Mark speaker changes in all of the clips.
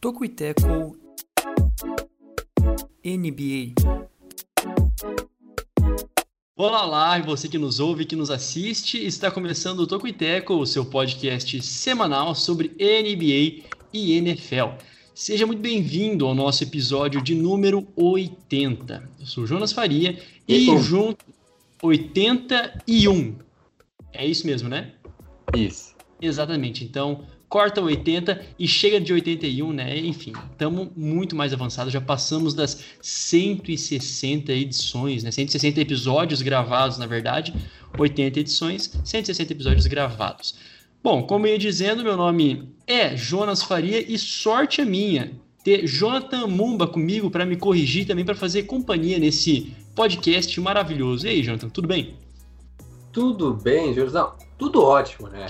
Speaker 1: Toco e Teco NBA.
Speaker 2: Olá lá, você que nos ouve, que nos assiste, está começando o Toco e Teco, o seu podcast semanal sobre NBA e NFL. Seja muito bem-vindo ao nosso episódio de número 80. Eu sou o Jonas Faria e,
Speaker 3: E-
Speaker 2: junto 81. É isso mesmo, né?
Speaker 3: Isso.
Speaker 2: Exatamente. Então, corta 80 e chega de 81, né? Enfim, estamos muito mais avançados. Já passamos das 160 edições, né? 160 episódios gravados, na verdade. 80 edições, 160 episódios gravados. Bom, como eu ia dizendo, meu nome é Jonas Faria e sorte a minha ter Jonathan Mumba comigo para me corrigir também para fazer companhia nesse podcast maravilhoso. E aí, Jonathan, tudo bem?
Speaker 3: Tudo bem? Não, tudo ótimo, né?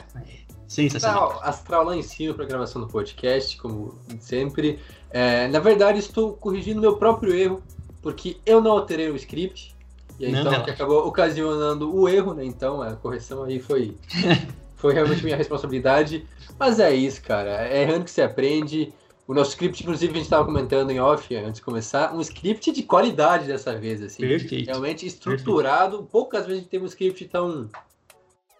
Speaker 2: Sensacional.
Speaker 3: Astral, astral lá em cima para gravação do podcast, como sempre. É, na verdade, estou corrigindo meu próprio erro, porque eu não alterei o script. E aí,
Speaker 2: Não,
Speaker 3: então,
Speaker 2: relaxa.
Speaker 3: que acabou ocasionando o erro, né? Então, a correção aí foi, foi realmente minha responsabilidade. Mas é isso, cara. É errando que se aprende. O nosso script, inclusive, a gente estava comentando em off antes de começar, um script de qualidade dessa vez, assim.
Speaker 2: Perfeito.
Speaker 3: realmente estruturado. Poucas vezes a gente tem um script tão.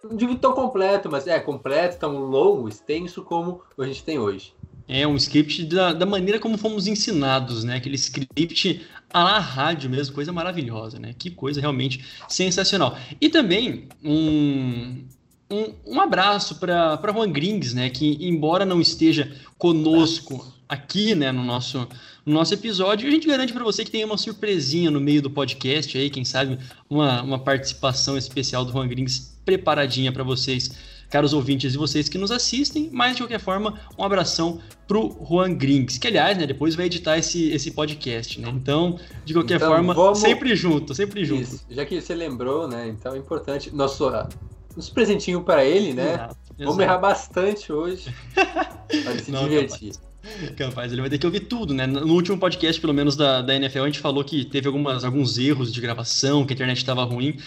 Speaker 3: Não digo tão completo, mas é completo, tão longo, extenso como a gente tem hoje.
Speaker 2: É um script da, da maneira como fomos ensinados, né? Aquele script à rádio mesmo, coisa maravilhosa, né? Que coisa realmente sensacional. E também um, um, um abraço para Juan Grings, né? Que embora não esteja conosco aqui, né, no nosso, no nosso episódio, a gente garante para você que tem uma surpresinha no meio do podcast aí, quem sabe uma, uma participação especial do Juan Grings preparadinha para vocês, caros ouvintes e vocês que nos assistem, mas de qualquer forma, um abração pro Juan Grings, que aliás, né, depois vai editar esse, esse podcast, né? Então, de qualquer
Speaker 3: Então,
Speaker 2: forma,
Speaker 3: vamos-
Speaker 2: sempre junto, sempre junto.
Speaker 3: Isso. Já que você lembrou, né? Então é importante. Nosso, nosso presentinho para ele, né?
Speaker 2: Exato,
Speaker 3: Vamos
Speaker 2: exato.
Speaker 3: errar bastante hoje. Para se
Speaker 2: Não,
Speaker 3: divertir.
Speaker 2: Capaz, ele vai ter que ouvir tudo, né? No último podcast, pelo menos da, da NFL, a gente falou que teve algumas, alguns erros de gravação, que a internet estava ruim.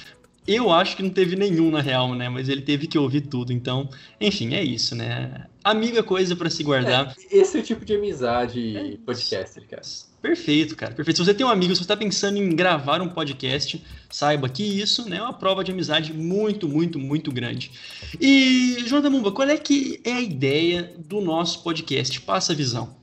Speaker 2: Eu acho que não teve nenhum na real, né? Mas ele teve que ouvir tudo. Então, enfim, é isso, né? Amigo é coisa para se guardar.
Speaker 3: Esse é o tipo de amizade
Speaker 2: É
Speaker 3: podcaster, cara.
Speaker 2: Perfeito, cara. Perfeito. Se você tem um amigo, se você está pensando em gravar um podcast, saiba que isso né, é uma prova de amizade muito, muito, muito grande. E, Jonathan Mumba, qual é que é a ideia do nosso podcast? Passa a visão.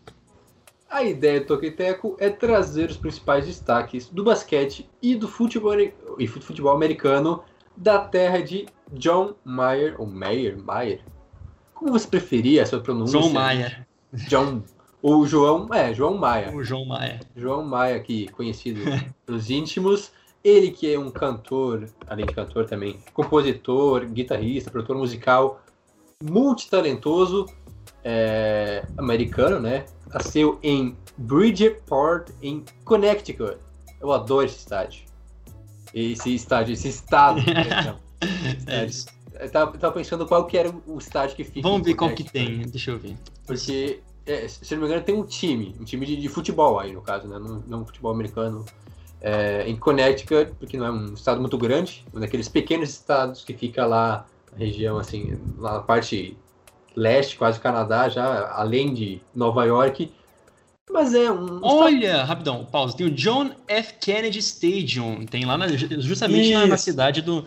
Speaker 3: A ideia do Toqueteco é trazer os principais destaques do basquete e do futebol, e fut- futebol americano da terra de John Mayer, ou Mayer, Mayer. Como você preferir a sua pronúncia?
Speaker 2: João Maia.
Speaker 3: John, ou João, é, João Maia.
Speaker 2: O João Maia.
Speaker 3: João Maia, aqui, conhecido pelos íntimos. Ele que é um cantor, além de cantor também, compositor, guitarrista, produtor musical, multitalentoso, é, americano, né? Nasceu em Bridgeport, em Connecticut. Eu adoro esse estádio. Esse estádio, esse estado. perdão.
Speaker 2: É isso.
Speaker 3: Eu tava, eu tava pensando qual que era o estádio que fica.
Speaker 2: Vamos ver qual que tem. Deixa eu ver.
Speaker 3: Porque, é, se não me engano, tem um time, um time de, de futebol aí, no caso, né? Não, não futebol americano. É, em Connecticut, porque não é um estado muito grande, um daqueles pequenos estados que fica lá na região, assim, lá na parte leste, quase Canadá, já além de Nova York. Mas é um. estado-
Speaker 2: Olha, rapidão, pausa. Tem o John F. Kennedy Stadium. Tem lá na- justamente na, na cidade do,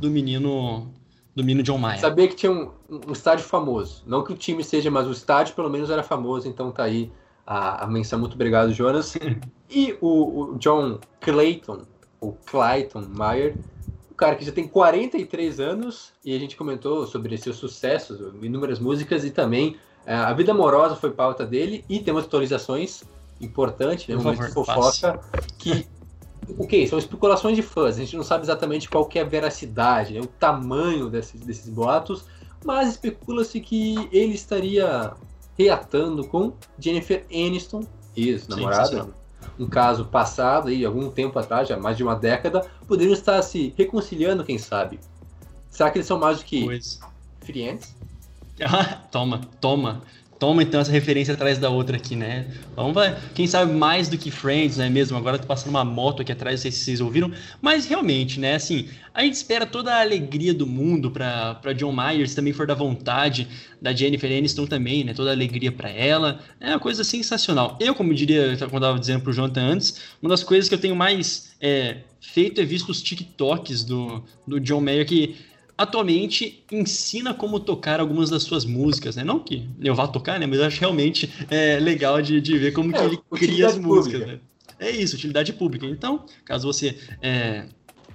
Speaker 2: do menino do menino John Maia.
Speaker 3: Sabia que tinha um, um estádio famoso. Não que o time seja, mas o estádio pelo menos era famoso, então tá aí a, a menção. Muito obrigado, Jonas. E o, o John Clayton, ou Clayton Meyer, o cara que já tem 43 anos, e a gente comentou sobre seus sucessos, inúmeras músicas, e também eh, a vida amorosa foi pauta dele, e tem umas atualizações importantes, né? Um momento de fofoca, que o que? São especulações de fãs. A gente não sabe exatamente qual que é a veracidade, né? o tamanho desses, desses boatos, mas especula-se que ele estaria reatando com Jennifer Aniston, ex-namorada, um caso passado aí, algum tempo atrás, já mais de uma década, poderiam estar se reconciliando, quem sabe. Será que eles são mais do que
Speaker 2: Pois.
Speaker 3: friends?
Speaker 2: Ah, toma, toma, Toma então essa referência atrás da outra aqui, né? Vamos vai, quem sabe mais do que Friends, não é mesmo? Agora tá passando uma moto aqui atrás, não sei se vocês ouviram, mas realmente, né, assim, a gente espera toda a alegria do mundo para John Myers, também for da vontade da Jennifer Aniston também, né? Toda a alegria para ela. É uma coisa sensacional. Eu, como diria, como eu tava dizendo pro Jonathan antes, uma das coisas que eu tenho mais é, feito é visto os TikToks do, do John Mayer que atualmente ensina como tocar algumas das suas músicas, né? Não que eu vá tocar, né? Mas eu acho realmente é, legal de, de ver como é, que ele cria as músicas, pública. né? É isso, utilidade pública. Então, caso você é,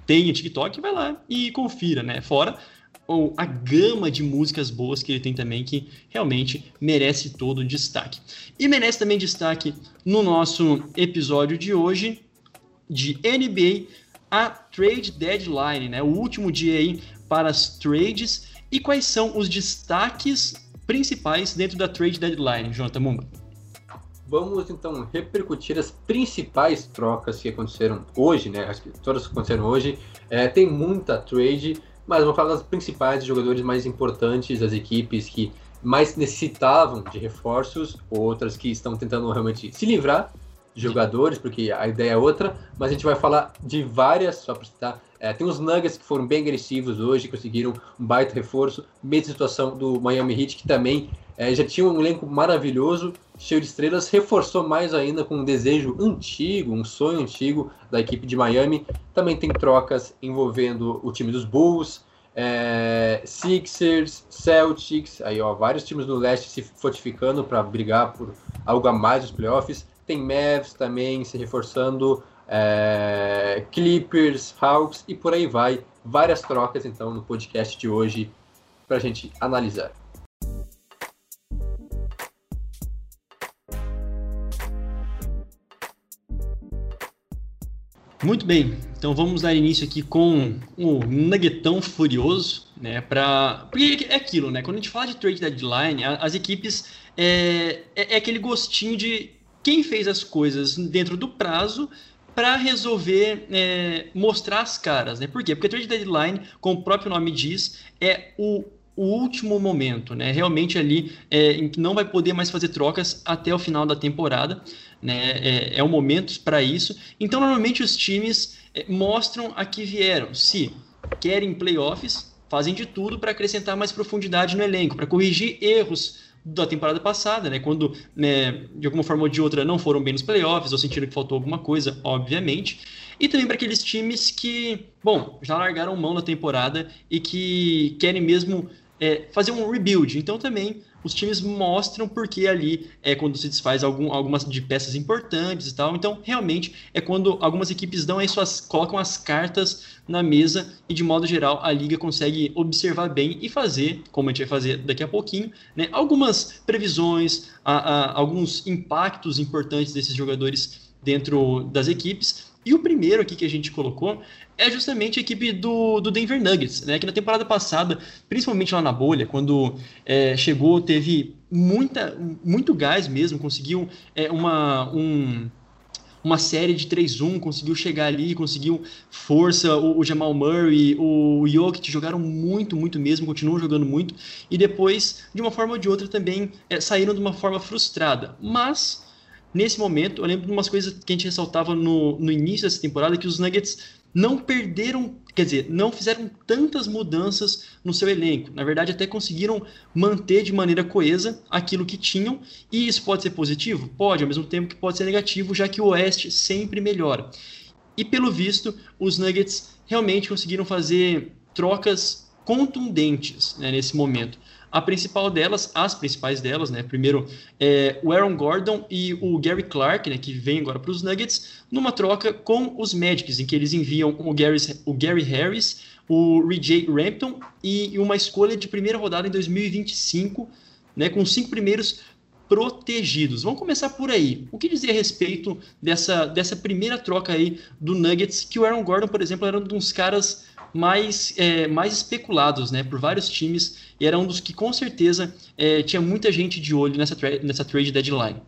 Speaker 2: tenha TikTok, vai lá e confira, né? Fora ou a gama de músicas boas que ele tem também, que realmente merece todo o destaque. E merece também destaque no nosso episódio de hoje de NBA, a Trade Deadline, né? O último dia aí para as trades e quais são os destaques principais dentro da trade deadline, Jonathan Mumba?
Speaker 3: Vamos então repercutir as principais trocas que aconteceram hoje, né? Acho que todas que aconteceram hoje. É, tem muita trade, mas vamos falar das principais jogadores mais importantes das equipes que mais necessitavam de reforços, outras que estão tentando realmente se livrar de jogadores, porque a ideia é outra, mas a gente vai falar de várias, só para citar, é, tem os Nuggets que foram bem agressivos hoje, conseguiram um baita reforço. Mesma situação do Miami Heat, que também é, já tinha um elenco maravilhoso, cheio de estrelas, reforçou mais ainda com um desejo antigo, um sonho antigo da equipe de Miami. Também tem trocas envolvendo o time dos Bulls, é, Sixers, Celtics, aí ó, vários times do leste se fortificando para brigar por algo a mais nos playoffs. Tem Mavs também se reforçando é, Clippers, Hawks e por aí vai. Várias trocas então no podcast de hoje para a gente analisar.
Speaker 2: Muito bem, então vamos dar início aqui com o Nuggetão Furioso, né? Pra... Porque é aquilo, né? Quando a gente fala de trade deadline, as equipes é, é, é aquele gostinho de quem fez as coisas dentro do prazo para resolver é, mostrar as caras, né? Por quê? Porque trade deadline, como o próprio nome diz, é o, o último momento, né? Realmente ali é, em que não vai poder mais fazer trocas até o final da temporada, né? É, é o momento para isso. Então, normalmente os times é, mostram a que vieram. Se querem playoffs, fazem de tudo para acrescentar mais profundidade no elenco, para corrigir erros da temporada passada, né? Quando, né, de alguma forma ou de outra, não foram bem nos playoffs ou sentiram que faltou alguma coisa, obviamente. E também para aqueles times que, bom, já largaram mão na temporada e que querem mesmo é, fazer um rebuild. Então também os times mostram porque ali é quando se desfaz algum, algumas de peças importantes e tal. Então, realmente é quando algumas equipes dão aí suas, colocam as cartas na mesa e de modo geral a liga consegue observar bem e fazer, como a gente vai fazer daqui a pouquinho, né, algumas previsões, a, a, alguns impactos importantes desses jogadores dentro das equipes e o primeiro aqui que a gente colocou é justamente a equipe do, do Denver Nuggets, né? Que na temporada passada, principalmente lá na bolha, quando é, chegou, teve muita, muito gás mesmo, conseguiu é, uma, um, uma série de 3-1, conseguiu chegar ali, conseguiu força, o, o, Jamal Murray, o Jokic jogaram muito, muito mesmo, continuam jogando muito, e depois, de uma forma ou de outra, também é, saíram de uma forma frustrada. Mas nesse momento, eu lembro de umas coisas que a gente ressaltava no, no início dessa temporada, que os Nuggets não perderam, quer dizer, não fizeram tantas mudanças no seu elenco. Na verdade, até conseguiram manter de maneira coesa aquilo que tinham, e isso pode ser positivo? Pode, ao mesmo tempo que pode ser negativo, já que o Oeste sempre melhora. E pelo visto, os Nuggets realmente conseguiram fazer trocas contundentes né, nesse momento. A principal delas, as principais delas, né? Primeiro, é, o Aaron Gordon e o Gary Clark, né? Que vem agora para os Nuggets, numa troca com os Magics, em que eles enviam o Gary, o Gary Harris, o RJ Rampton e uma escolha de primeira rodada em 2025, né? Com cinco primeiros protegidos. Vamos começar por aí. O que dizer a respeito dessa, dessa primeira troca aí do Nuggets, que o Aaron Gordon, por exemplo, era um dos caras mais, é, mais especulados né, por vários times e era um dos que com certeza é, tinha muita gente de olho nessa, tra nessa trade deadline.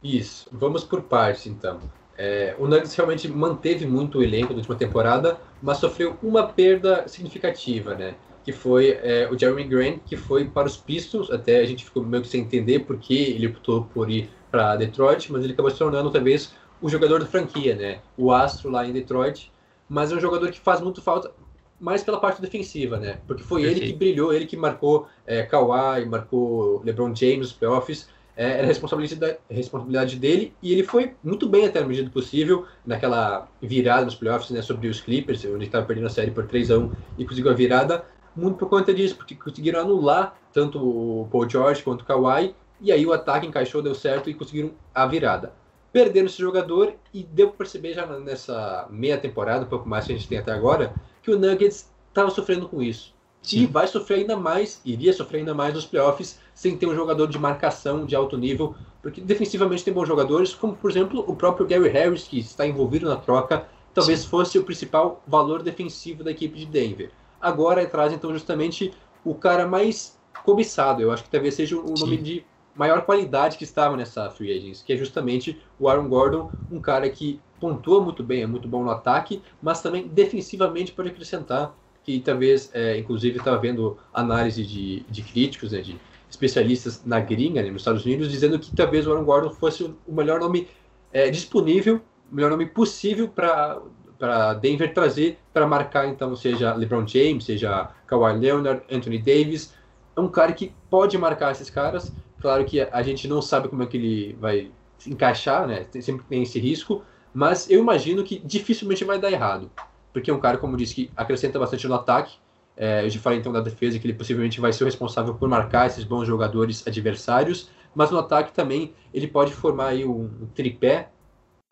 Speaker 3: Isso, vamos por partes então. É, o Nuggets realmente manteve muito o elenco da última temporada, mas sofreu uma perda significativa, né? Que foi é, o Jeremy Grant, que foi para os Pistons, até a gente ficou meio que sem entender por que ele optou por ir para Detroit, mas ele acabou se tornando talvez o jogador da franquia, né? O astro lá em Detroit, mas é um jogador que faz muito falta mais pela parte defensiva, né? Porque foi Perfeito. ele que brilhou, ele que marcou é, Kawhi, marcou LeBron James playoffs, é, era responsabilidade, responsabilidade dele e ele foi muito bem até na medida do possível naquela virada nos playoffs, né? Sobre os Clippers, onde estava perdendo a série por 3 a 1 e conseguiu a virada, muito por conta disso, porque conseguiram anular tanto o Paul George quanto o Kawhi, e aí o ataque encaixou, deu certo e conseguiram a virada. Perderam esse jogador e deu para perceber já nessa meia temporada, um pouco mais que a gente tem até agora, que o Nuggets estava sofrendo com isso. Sim. E vai sofrer ainda mais, iria sofrer ainda mais nos playoffs, sem ter um jogador de marcação de alto nível, porque defensivamente tem bons jogadores, como por exemplo o próprio Gary Harris, que está envolvido na troca, talvez Sim. fosse o principal valor defensivo da equipe de Denver agora traz então justamente o cara mais cobiçado. Eu acho que talvez seja o nome Sim. de maior qualidade que estava nessa free agents, que é justamente o Aaron Gordon, um cara que pontua muito bem, é muito bom no ataque, mas também defensivamente pode acrescentar, que talvez, é, inclusive, estava vendo análise de, de críticos, né, de especialistas na gringa, né, nos Estados Unidos, dizendo que talvez o Aaron Gordon fosse o melhor nome é, disponível, o melhor nome possível para para Denver trazer para marcar, então, seja LeBron James, seja Kawhi Leonard, Anthony Davis. É um cara que pode marcar esses caras. Claro que a gente não sabe como é que ele vai se encaixar, né? Sempre tem esse risco. Mas eu imagino que dificilmente vai dar errado. Porque é um cara, como disse, que acrescenta bastante no ataque. É, eu já falei então da defesa, que ele possivelmente vai ser o responsável por marcar esses bons jogadores adversários. Mas no ataque também ele pode formar aí um, um tripé.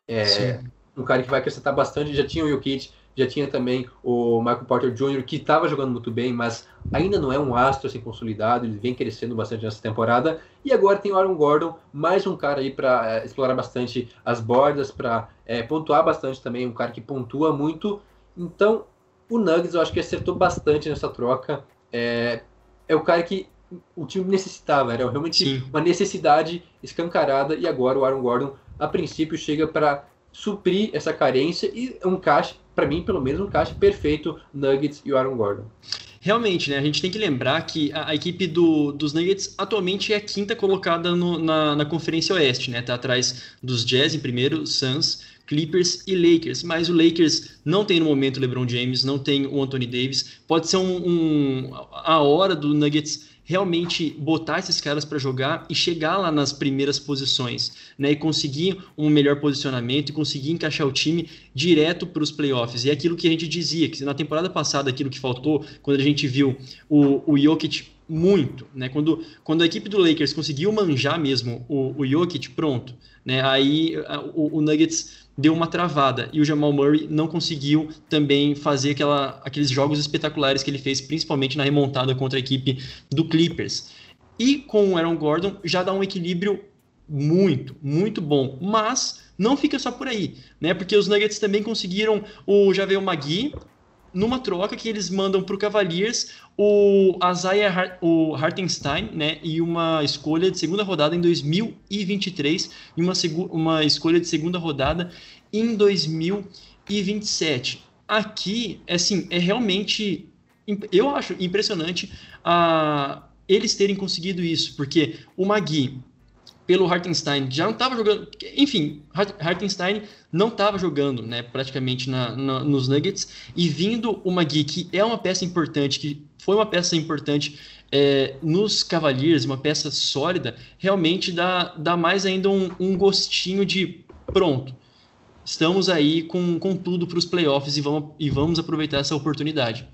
Speaker 3: É, um cara que vai acrescentar bastante. Já tinha o Jokic, já tinha também o Michael Porter Jr., que estava jogando muito bem, mas ainda não é um astro assim consolidado, ele vem crescendo bastante nessa temporada. E agora tem o Aaron Gordon, mais um cara aí para é, explorar bastante as bordas, para é, pontuar bastante também, um cara que pontua muito. Então, o Nuggets eu acho que acertou bastante nessa troca. É, é o cara que o time necessitava, era realmente Sim. uma necessidade escancarada, e agora o Aaron Gordon, a princípio, chega para suprir essa carência e um caixa, para mim, pelo menos, um caixa perfeito Nuggets e o Aaron Gordon.
Speaker 2: Realmente, né? A gente tem que lembrar que a, a equipe do, dos Nuggets atualmente é a quinta colocada no, na, na Conferência Oeste, né? Tá atrás dos Jazz em primeiro, Suns, Clippers e Lakers. Mas o Lakers não tem no momento o LeBron James, não tem o Anthony Davis. Pode ser um, um a hora do Nuggets realmente botar esses caras para jogar e chegar lá nas primeiras posições, né? E conseguir um melhor posicionamento e conseguir encaixar o time direto para os playoffs. E é aquilo que a gente dizia, que na temporada passada aquilo que faltou, quando a gente viu o, o Jokic muito, né? Quando, quando a equipe do Lakers conseguiu manjar mesmo o, o Jokic, pronto, né? Aí o, o Nuggets deu uma travada e o Jamal Murray não conseguiu também fazer aquela, aqueles jogos espetaculares que ele fez, principalmente na remontada contra a equipe do Clippers. E com o Aaron Gordon já dá um equilíbrio muito, muito bom, mas não fica só por aí, né? Porque os Nuggets também conseguiram o Javel Magui, numa troca que eles mandam para o Cavaliers o Isaiah o Hartenstein né, e uma escolha de segunda rodada em 2023 e uma, uma escolha de segunda rodada em 2027. Aqui, assim, é realmente, eu acho impressionante a, eles terem conseguido isso, porque o Magui pelo Hartenstein já não estava jogando. Enfim, Hartenstein não estava jogando né, praticamente na, na, nos Nuggets. E vindo o Magui, que é uma peça importante, que foi uma peça importante é, nos Cavaliers, uma peça sólida, realmente dá, dá mais ainda um, um gostinho de pronto. Estamos aí com, com tudo para os playoffs e vamos, e vamos aproveitar essa oportunidade.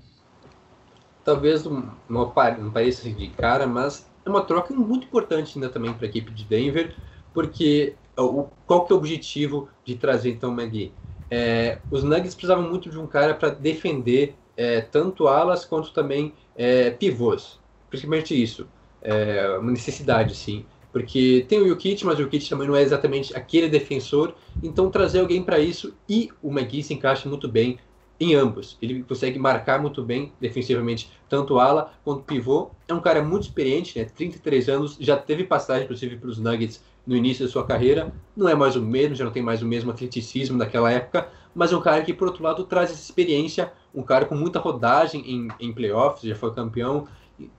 Speaker 3: Talvez não pareça de cara, mas é uma troca muito importante ainda também para a equipe de Denver, porque o, qual que é o objetivo de trazer então o Magui? É, os Nuggets precisavam muito de um cara para defender é, tanto alas quanto também é, pivôs, principalmente isso, é, uma necessidade sim, porque tem o Jokic, mas o Jokic também não é exatamente aquele defensor, então trazer alguém para isso e o Magui se encaixa muito bem em ambos. Ele consegue marcar muito bem defensivamente, tanto ala quanto pivô. É um cara muito experiente, né? 33 anos, já teve passagem, inclusive, para os Nuggets no início da sua carreira. Não é mais o mesmo, já não tem mais o mesmo atleticismo daquela época, mas é um cara que, por outro lado, traz essa experiência um cara com muita rodagem em, em playoffs, já foi campeão,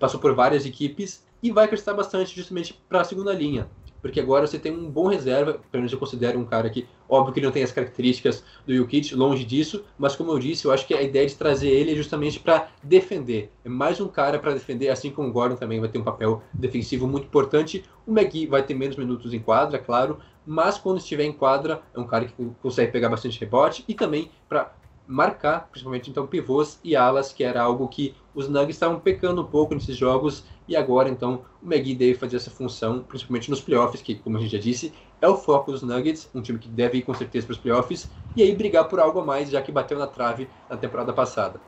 Speaker 3: passou por várias equipes e vai acrescentar bastante justamente para a segunda linha porque agora você tem um bom reserva, pelo menos eu considero um cara que, óbvio que ele não tem as características do Jokic, longe disso, mas como eu disse, eu acho que a ideia de trazer ele é justamente para defender. É mais um cara para defender, assim como o Gordon também vai ter um papel defensivo muito importante. O McGee vai ter menos minutos em quadra, claro, mas quando estiver em quadra, é um cara que consegue pegar bastante rebote e também para marcar, principalmente então pivôs e alas, que era algo que os Nuggets estavam pecando um pouco nesses jogos e agora, então, o McGee deve fazer essa função, principalmente nos playoffs, que, como a gente já disse, é o foco dos Nuggets, um time que deve ir com certeza para os playoffs, e aí brigar por algo a mais, já que bateu na trave na temporada passada.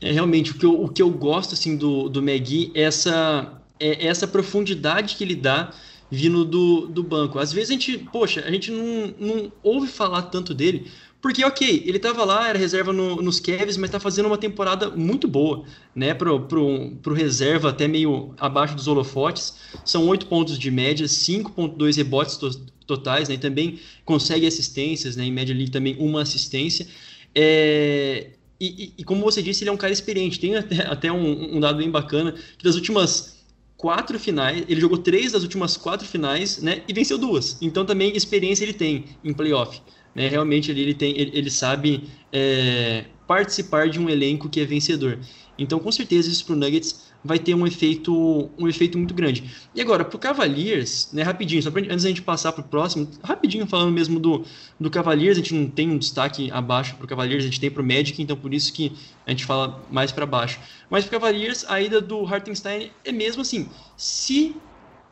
Speaker 2: É, realmente, o que eu, o que eu gosto assim, do, do McGee é essa, é essa profundidade que ele dá vindo do, do banco. Às vezes a gente, poxa, a gente não, não ouve falar tanto dele, porque, ok, ele estava lá, era reserva no, nos Cavs, mas está fazendo uma temporada muito boa, né? Pro, pro, pro reserva até meio abaixo dos holofotes. São 8 pontos de média, 5.2 rebotes to totais, né? Também consegue assistências, né? Em média ali também uma assistência. É... E, e, e, como você disse, ele é um cara experiente. Tem até, até um, um dado bem bacana, que das últimas quatro finais, ele jogou três das últimas quatro finais, né? E venceu duas. Então também experiência ele tem em playoff. Né? Realmente ele, ele, tem, ele, ele sabe é, participar de um elenco que é vencedor. Então, com certeza, isso para o Nuggets vai ter um efeito, um efeito muito grande. E agora, para o Cavaliers, né, rapidinho, só pra, antes da gente passar para o próximo, rapidinho falando mesmo do, do Cavaliers, a gente não tem um destaque abaixo para o Cavaliers, a gente tem para o Magic, então por isso que a gente fala mais para baixo. Mas para o Cavaliers, a ida do Hartenstein é mesmo assim, se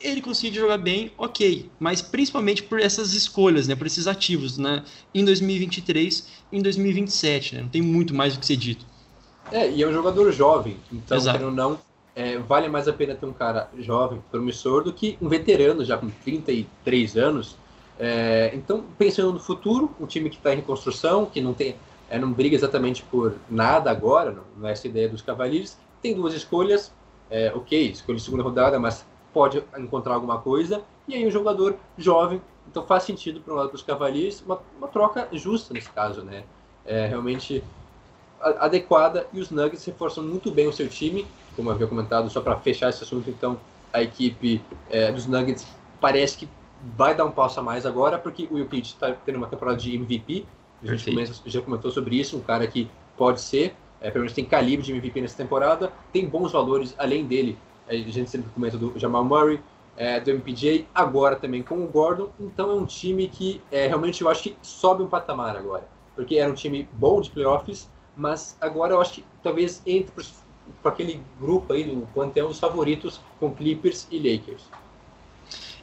Speaker 2: ele conseguir jogar bem, ok, mas principalmente por essas escolhas, né, por esses ativos, né, em 2023 em 2027, né, não tem muito mais o que ser dito.
Speaker 3: É, e é um jogador jovem, então, querendo ou não, é, vale mais a pena ter um cara jovem, promissor, do que um veterano já com 33 anos. É, então, pensando no futuro, um time que está em reconstrução, que não tem, é, não briga exatamente por nada agora, não, não é essa ideia dos Cavaliers, tem duas escolhas, é, ok, escolha segunda rodada, mas pode encontrar alguma coisa, e aí um jogador jovem, então faz sentido para o lado dos Cavaliers, uma, uma, troca justa nesse caso, né? É realmente adequada e os Nuggets reforçam muito bem o seu time, como eu havia comentado, só para fechar esse assunto, então a equipe é, dos Nuggets parece que vai dar um passo a mais agora, porque o Jokic está tendo uma temporada de MVP, a gente começa, já comentou sobre isso, um cara que pode ser, é, pelo menos tem calibre de MVP nessa temporada, tem bons valores além dele, a gente sempre comenta do Jamal Murray, é, do MPJ, agora também com o Gordon. Então é um time que é, realmente eu acho que sobe um patamar agora. Porque era um time bom de playoffs, mas agora eu acho que talvez entre para aquele grupo aí do panteão dos favoritos com Clippers e Lakers.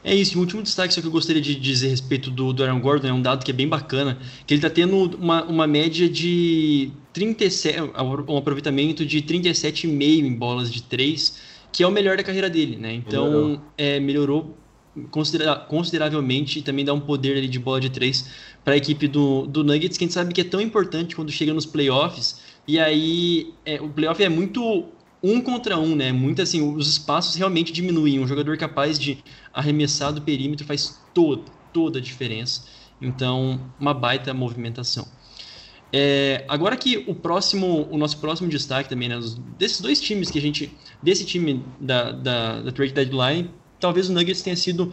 Speaker 2: É isso, o último destaque que eu gostaria de dizer a respeito do, do Aaron Gordon é um dado que é bem bacana, que ele está tendo uma, uma média de 37, um aproveitamento de 37,5 em bolas de 3, que é o melhor da carreira dele, né? Então, melhorou, é, melhorou considera consideravelmente e também dá um poder ali de bola de três para a equipe do, do Nuggets, que a gente sabe que é tão importante quando chega nos playoffs. E aí, é, o playoff é muito um contra um, né? Muito assim, os espaços realmente diminuem. Um jogador capaz de arremessar do perímetro faz toda, toda a diferença. Então, uma baita movimentação. É, agora que o próximo, o nosso próximo destaque também, né, desses dois times que a gente, desse time da, da, da trade deadline, talvez o Nuggets tenha sido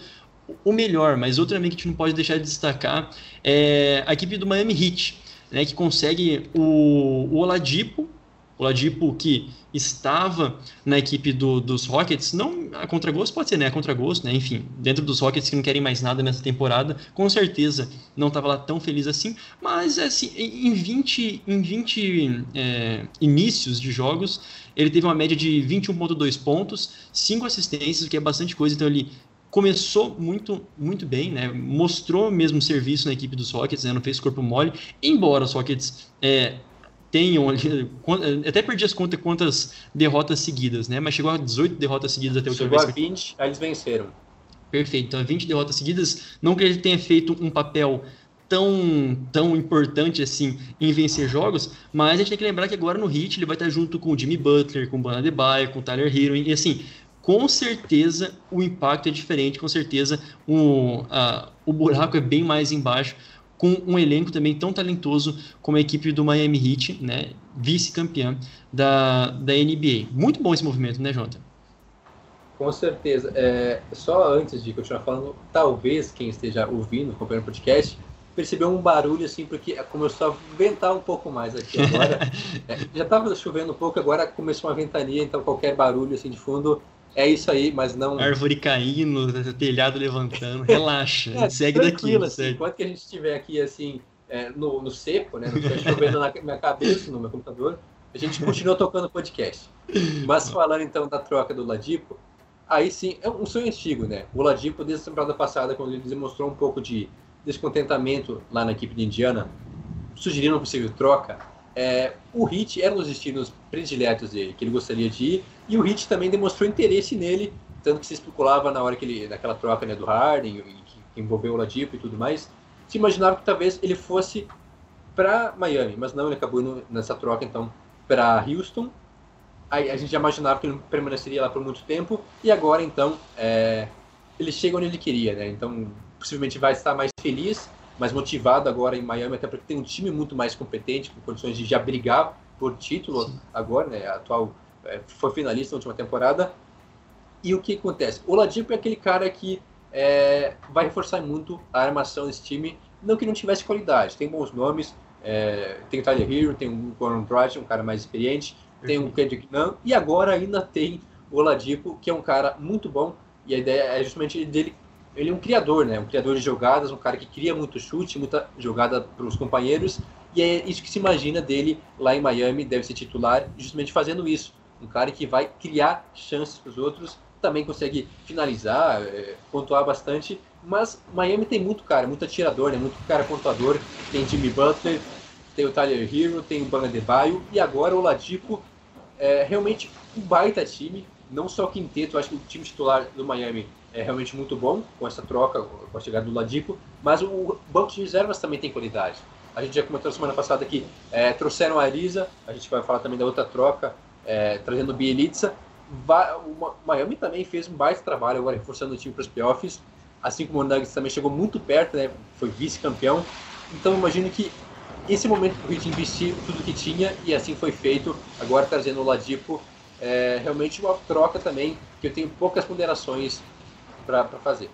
Speaker 2: o melhor, mas outro também que a gente não pode deixar de destacar é a equipe do Miami Heat, né, que consegue o, o Oladipo, Oladipo que estava na equipe do, dos Rockets, não a contragosto pode ser, né? A contragosto, né? Enfim, dentro dos Rockets que não querem mais nada nessa temporada, com certeza não estava lá tão feliz assim, mas assim, em 20, em 20 é, inícios de jogos, ele teve uma média de 21,2 pontos, 5 assistências, o que é bastante coisa, então ele começou muito muito bem, né? Mostrou mesmo serviço na equipe dos Rockets, né? não fez corpo mole, embora os Rockets é, tenham ali, até perdi as contas quantas derrotas seguidas, né? Mas chegou a 18 derrotas seguidas até o
Speaker 3: Chegou vez. A 20, aí eles venceram.
Speaker 2: Perfeito, então 20 derrotas seguidas, não que ele tenha feito um papel tão, tão importante assim em vencer jogos, mas a gente tem que lembrar que agora no Heat ele vai estar junto com o Jimmy Butler, com o Bana Debaio, com o Tyler Hero, e assim, com certeza o impacto é diferente, com certeza o, a, o buraco é bem mais embaixo com um elenco também tão talentoso como a equipe do Miami Heat, né, vice-campeã da, da NBA. Muito bom esse movimento, né, Jonathan?
Speaker 3: Com certeza. É, só antes de continuar falando, talvez quem esteja ouvindo, acompanhando o podcast, percebeu um barulho assim, porque começou a ventar um pouco mais aqui agora. é, já estava chovendo um pouco, agora começou uma ventania, então qualquer barulho assim de fundo é isso aí, mas não.
Speaker 2: Árvore caindo, telhado levantando, relaxa,
Speaker 3: é,
Speaker 2: segue daqui.
Speaker 3: Assim, enquanto que a gente estiver aqui assim, é, no, no seco, né? Não chovendo na minha cabeça, no meu computador, a gente continua tocando podcast. Mas falando então da troca do Ladipo, aí sim, é um sonho antigo, né? O Ladipo, desde a temporada passada, quando ele demonstrou um pouco de descontentamento lá na equipe de Indiana, sugerindo uma possível troca, é, o Hit era um dos destinos prediletos dele, que ele gostaria de ir, e o Hit também demonstrou interesse nele, tanto que se especulava na hora que ele, naquela troca né, do Harden, que, que envolveu o Ladipo e tudo mais, se imaginava que talvez ele fosse para Miami, mas não, ele acabou indo nessa troca então para Houston. Aí a gente já imaginava que ele permaneceria lá por muito tempo, e agora então é, ele chega onde ele queria, né? Então possivelmente vai estar mais feliz mais motivado agora em Miami, até porque tem um time muito mais competente, com condições de já brigar por título Sim. agora, né? atual é, foi finalista na última temporada. E o que acontece? O Ladipo é aquele cara que é, vai reforçar muito a armação desse time, não que não tivesse qualidade, tem bons nomes, é, tem o Tyler Hero, tem o Gordon Bright, um cara mais experiente, tem o Kendrick Nunn, e agora ainda tem o Oladipo, que é um cara muito bom, e a ideia é justamente dele ele é um criador, né? Um criador de jogadas, um cara que cria muito chute, muita jogada para os companheiros. E é isso que se imagina dele lá em Miami, deve ser titular, justamente fazendo isso. Um cara que vai criar chances para os outros, também consegue finalizar, é, pontuar bastante. Mas Miami tem muito cara, muito atirador, né? Muito cara pontuador. Tem Jimmy Butler, tem o Tyler Hero, tem o Banga Baio e agora o Ladipo. É realmente um baita time, não só o quinteto, acho que o time titular do Miami é realmente muito bom com essa troca, com a chegada do Ladipo, mas o banco de reservas também tem qualidade. A gente já comentou semana passada que é, trouxeram a Arisa, a gente vai falar também da outra troca, é, trazendo o Bielitsa. O Miami também fez um baita trabalho agora reforçando o time para os playoffs, assim como o Nuggets também chegou muito perto, né, foi vice-campeão. Então imagino que esse momento o Heat investir tudo que tinha e assim foi feito, agora trazendo o Ladipo, é realmente uma troca também que eu tenho poucas ponderações para fazer.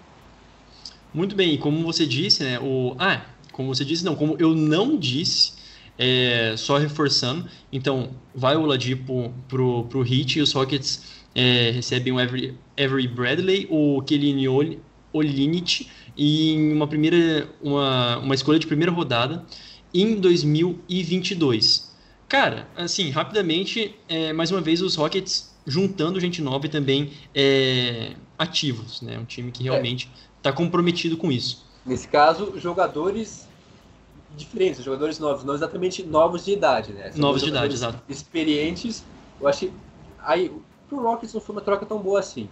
Speaker 2: Muito bem, como você disse, né? O, ah, como você disse, não, como eu não disse, é, só reforçando, então vai o Ladipo pro, pro Heat e os Rockets é, recebem o Avery, Avery Bradley, o Kelly Olinich e uma primeira uma, uma escolha de primeira rodada em 2022. Cara, assim, rapidamente, é, mais uma vez os Rockets juntando gente nova e também é, ativos, né? Um time que realmente está é. comprometido com isso.
Speaker 3: Nesse caso, jogadores diferentes, jogadores novos, não exatamente novos de idade, né?
Speaker 2: São novos de idade, exato.
Speaker 3: Experientes, eu acho que aí pro Rockets não foi uma troca tão boa assim.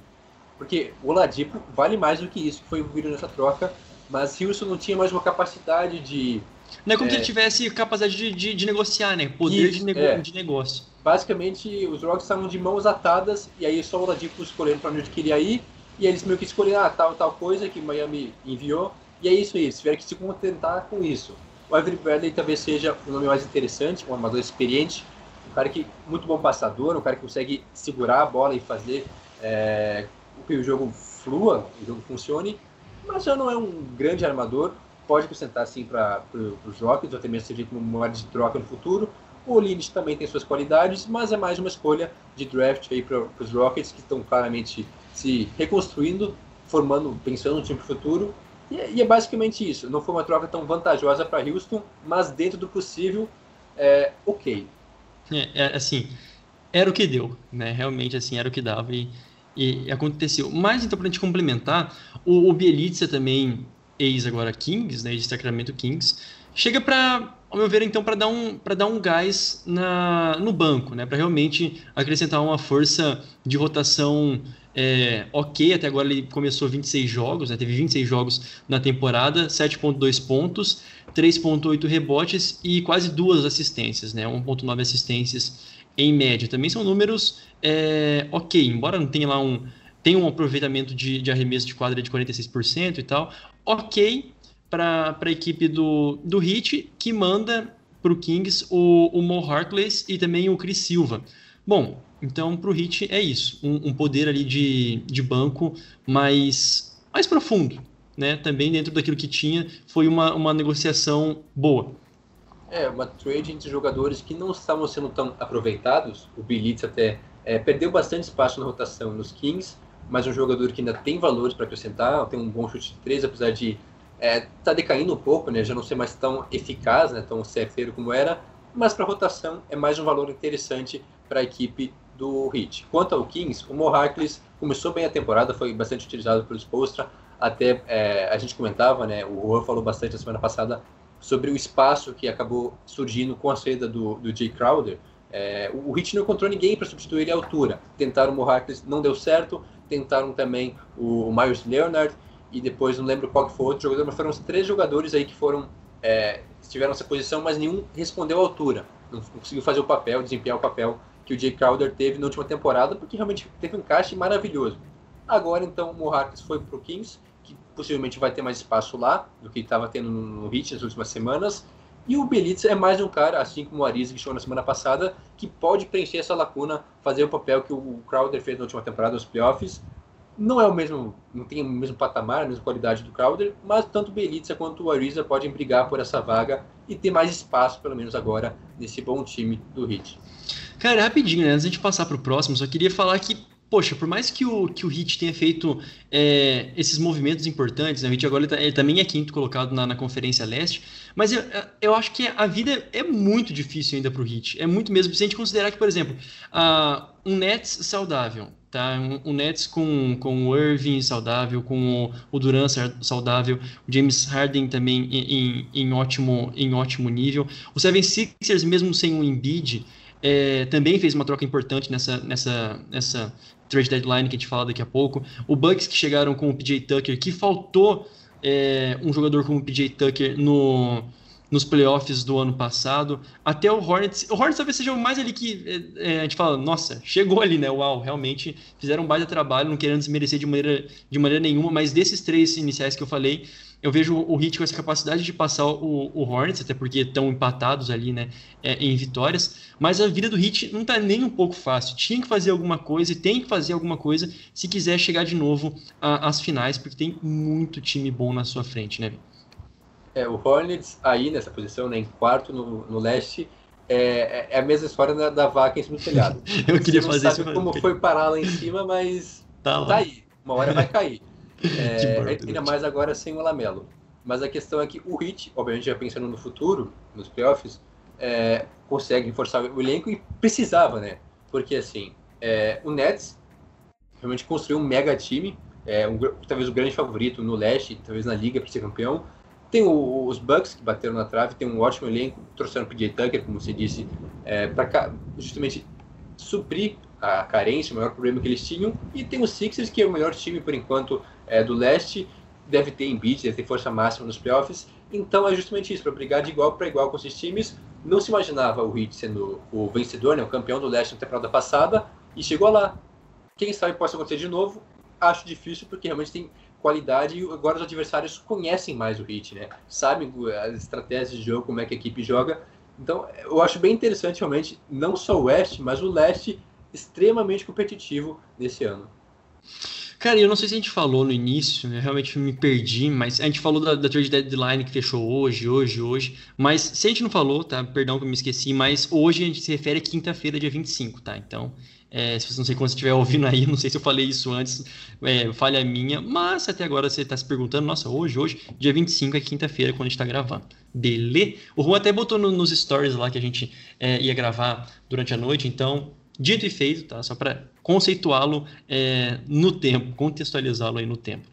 Speaker 3: Porque o Oladipo vale mais do que isso que foi envolvido nessa troca, mas Houston não tinha mais uma capacidade de
Speaker 2: não é como é... se ele tivesse capacidade de, de, de negociar, né? Poder Isso, de, nego... é. de negócio.
Speaker 3: Basicamente, os Rocks estavam de mãos atadas e aí só o Oladipo escolhendo para onde queria ir e eles meio que escolheram ah, tal tal coisa que Miami enviou e é isso aí, eles tiveram que se contentar com isso. O Avery Bradley talvez seja o nome mais interessante, um armador experiente, um cara que muito bom passador, um cara que consegue segurar a bola e fazer é, que o jogo flua, o jogo funcione, mas já não é um grande armador, pode acrescentar sim para os Rockets, ou até mesmo servir como moeda de troca no futuro. O Linus também tem suas qualidades, mas é mais uma escolha de draft aí para os Rockets, que estão claramente se reconstruindo, formando, pensando no time para o futuro. E, e, é basicamente isso. Não foi uma troca tão vantajosa para Houston, mas dentro do possível, é ok.
Speaker 2: É, é, assim, era o que deu, né? Realmente, assim, era o que dava e, e aconteceu. Mas, então, para a gente complementar, o, o Bielitsa também ex agora Kings, né, de Sacramento Kings, chega para, ao meu ver, então, para dar um dar um gás na, no banco, né, para realmente acrescentar uma força de rotação é, ok. Até agora ele começou 26 jogos, né, teve 26 jogos na temporada, 7.2 pontos, 3.8 rebotes e quase duas assistências, né, 1.9 assistências em média. Também são números é, ok, embora não tenha lá um tem um aproveitamento de, de arremesso de quadra de 46% e tal ok para a equipe do, do Heat, que manda para o Kings o, o Mo Harkless e também o Chris Silva. Bom, então para o Heat é isso, um, um, poder ali de, de banco mais, mais profundo, né? Também dentro daquilo que tinha, foi uma, uma negociação boa.
Speaker 3: É, uma trade entre jogadores que não estavam sendo tão aproveitados. O Bilitz até é, perdeu bastante espaço na rotação nos Kings, mas um jogador que ainda tem valores para acrescentar, tem um bom chute de três, apesar de é, tá decaindo um pouco, né? Já não ser mais tão eficaz, né? Tão certeiro como era, mas para rotação é mais um valor interessante para a equipe do Heat. Quanto ao Kings, o Mo começou bem a temporada, foi bastante utilizado pelo Spolstra, até é, a gente comentava, né? O Juan falou bastante na semana passada sobre o espaço que acabou surgindo com a saída do, do Jay Crowder. É, o Heat não encontrou ninguém para substituir ele à altura. Tentaram o Mo não deu certo. Tentaram também o Myers Leonard e depois não lembro qual que foi outro jogador, mas foram os três jogadores aí que foram é, tiveram essa posição, mas nenhum respondeu à altura, não conseguiu fazer o papel, desempenhar o papel que o Jay Crowder teve na última temporada, porque realmente teve um encaixe maravilhoso. Agora então o Moharkis foi para o Kings, que possivelmente vai ter mais espaço lá do que estava tendo no Heat nas últimas semanas. E o Belitz é mais um cara, assim como o Ariza que chegou na semana passada, que pode preencher essa lacuna, fazer o papel que o Crowder fez na última temporada nos playoffs, não é o mesmo, não tem o mesmo patamar, a mesma qualidade do Crowder, mas tanto o Belitza quanto o Ariza podem brigar por essa vaga e ter mais espaço, pelo menos agora, nesse bom time do Heat.
Speaker 2: Cara, rapidinho, né? Antes de a gente passar para o próximo, só queria falar que, poxa, por mais que o, que o Heat tenha feito é, esses movimentos importantes, né? o Heat agora ele, tá, ele, também é quinto colocado na, na Conferência Leste, mas eu, eu acho que a vida é muito difícil ainda para o Heat. É muito mesmo, se a gente considerar que, por exemplo, uh, um Nets saudável, Tá? O Nets com, com o Irving saudável, com o, o Durant saudável, o James Harden também em, em, em, ótimo, em ótimo nível. O Seven Sixers, mesmo sem um Embiid, é, também fez uma troca importante nessa, nessa, nessa trade deadline que a gente fala daqui a pouco. O Bucks que chegaram com o PJ Tucker, que faltou é, um jogador como o PJ Tucker no, nos playoffs do ano passado, até o Hornets. O Hornets talvez seja o mais ali que é, é, a gente fala, nossa, chegou ali, né? Uau, realmente fizeram um baita trabalho, não querendo desmerecer de maneira, de maneira nenhuma, mas desses três iniciais que eu falei, eu vejo o Heat com essa capacidade de passar o, o Hornets, até porque estão empatados ali, né, é, em vitórias, mas a vida do Heat não está nem um pouco fácil. Tinha que fazer alguma coisa e tem que fazer alguma coisa se quiser chegar de novo às finais, porque tem muito time bom na sua frente, né, Vitor?
Speaker 3: É, o Hornets aí nessa posição, né, em quarto no, no leste, é, é a mesma história da, da vaca em cima do telhado.
Speaker 2: eu queria Você fazer
Speaker 3: sabe isso. como foi parar lá em cima, mas tá, tá aí. Uma hora vai cair. É, ainda mais agora sem o Lamelo. Mas a questão é que o Heat, obviamente já pensando no futuro, nos playoffs, é, consegue reforçar o elenco e precisava, né? Porque assim, é, o Nets realmente construiu um mega time, é, um, talvez o grande favorito no leste, talvez na liga para ser campeão, tem o, os Bucks que bateram na trave, tem um ótimo elenco, trouxeram o PJ Tucker, como você disse, é, para justamente suprir a carência, o maior problema que eles tinham. E tem o Sixers, que é o melhor time por enquanto é, do leste, deve ter Embiid, deve ter força máxima nos playoffs. Então é justamente isso, para brigar de igual para igual com esses times. Não se imaginava o Heat sendo o vencedor, né, o campeão do leste na temporada passada, e chegou lá. Quem sabe possa acontecer de novo? Acho difícil, porque realmente tem qualidade e agora os adversários conhecem mais o Heat, né? Sabem as estratégias de jogo, como é que a equipe joga. Então, eu acho bem interessante realmente, não só o Oeste, mas o Leste extremamente competitivo nesse ano.
Speaker 2: Cara, eu não sei se a gente falou no início, eu realmente me perdi, mas a gente falou da, da trade deadline que fechou hoje, hoje, hoje. Mas se a gente não falou, tá? Perdão que eu me esqueci, mas hoje a gente se refere a quinta-feira, dia 25, tá? Então, é, se você não sei quando estiver ouvindo aí, não sei se eu falei isso antes, é, falha minha, mas até agora você está se perguntando, nossa, hoje, hoje, dia 25 é quinta-feira, quando a gente está gravando. Beleza? O Juan até botou no, nos stories lá que a gente é, ia gravar durante a noite, então, dito e feito, tá? Só para conceituá-lo é, no tempo, contextualizá-lo aí no tempo.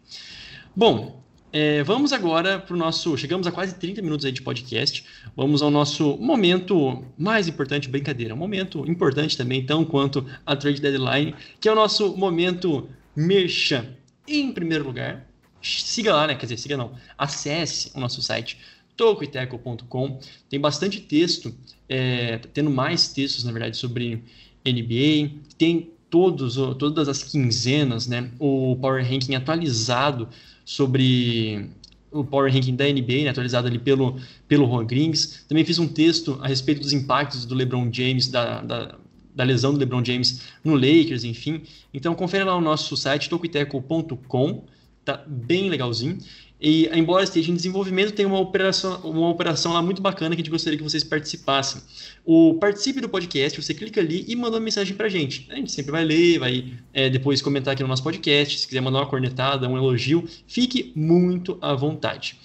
Speaker 2: Bom, é, vamos agora para o nosso. Chegamos a quase 30 minutos aí de podcast. Vamos ao nosso momento mais importante, brincadeira. Um momento importante também, tão quanto a trade deadline, que é o nosso momento merchan. Em primeiro lugar, siga lá, né? Quer dizer, siga não. Acesse o nosso site tocoiteco.com. Tem bastante texto, é, tendo mais textos, na verdade, sobre NBA. Tem todos, todas as quinzenas, né? O Power Ranking atualizado sobre o Power Ranking da NBA, né, atualizado ali pelo, pelo Juan Grings. Também fiz um texto a respeito dos impactos do LeBron James, da, da, da lesão do LeBron James no Lakers, enfim. Então confere lá no nosso site, tocoiteco.com, tá bem legalzinho. E, embora esteja em desenvolvimento, tem uma operação, uma operação lá muito bacana que a gente gostaria que vocês participassem. O Participe do podcast, você clica ali e manda uma mensagem pra gente. A gente sempre vai ler, vai é, depois comentar aqui no nosso podcast. Se quiser mandar uma cornetada, um elogio, fique muito à vontade.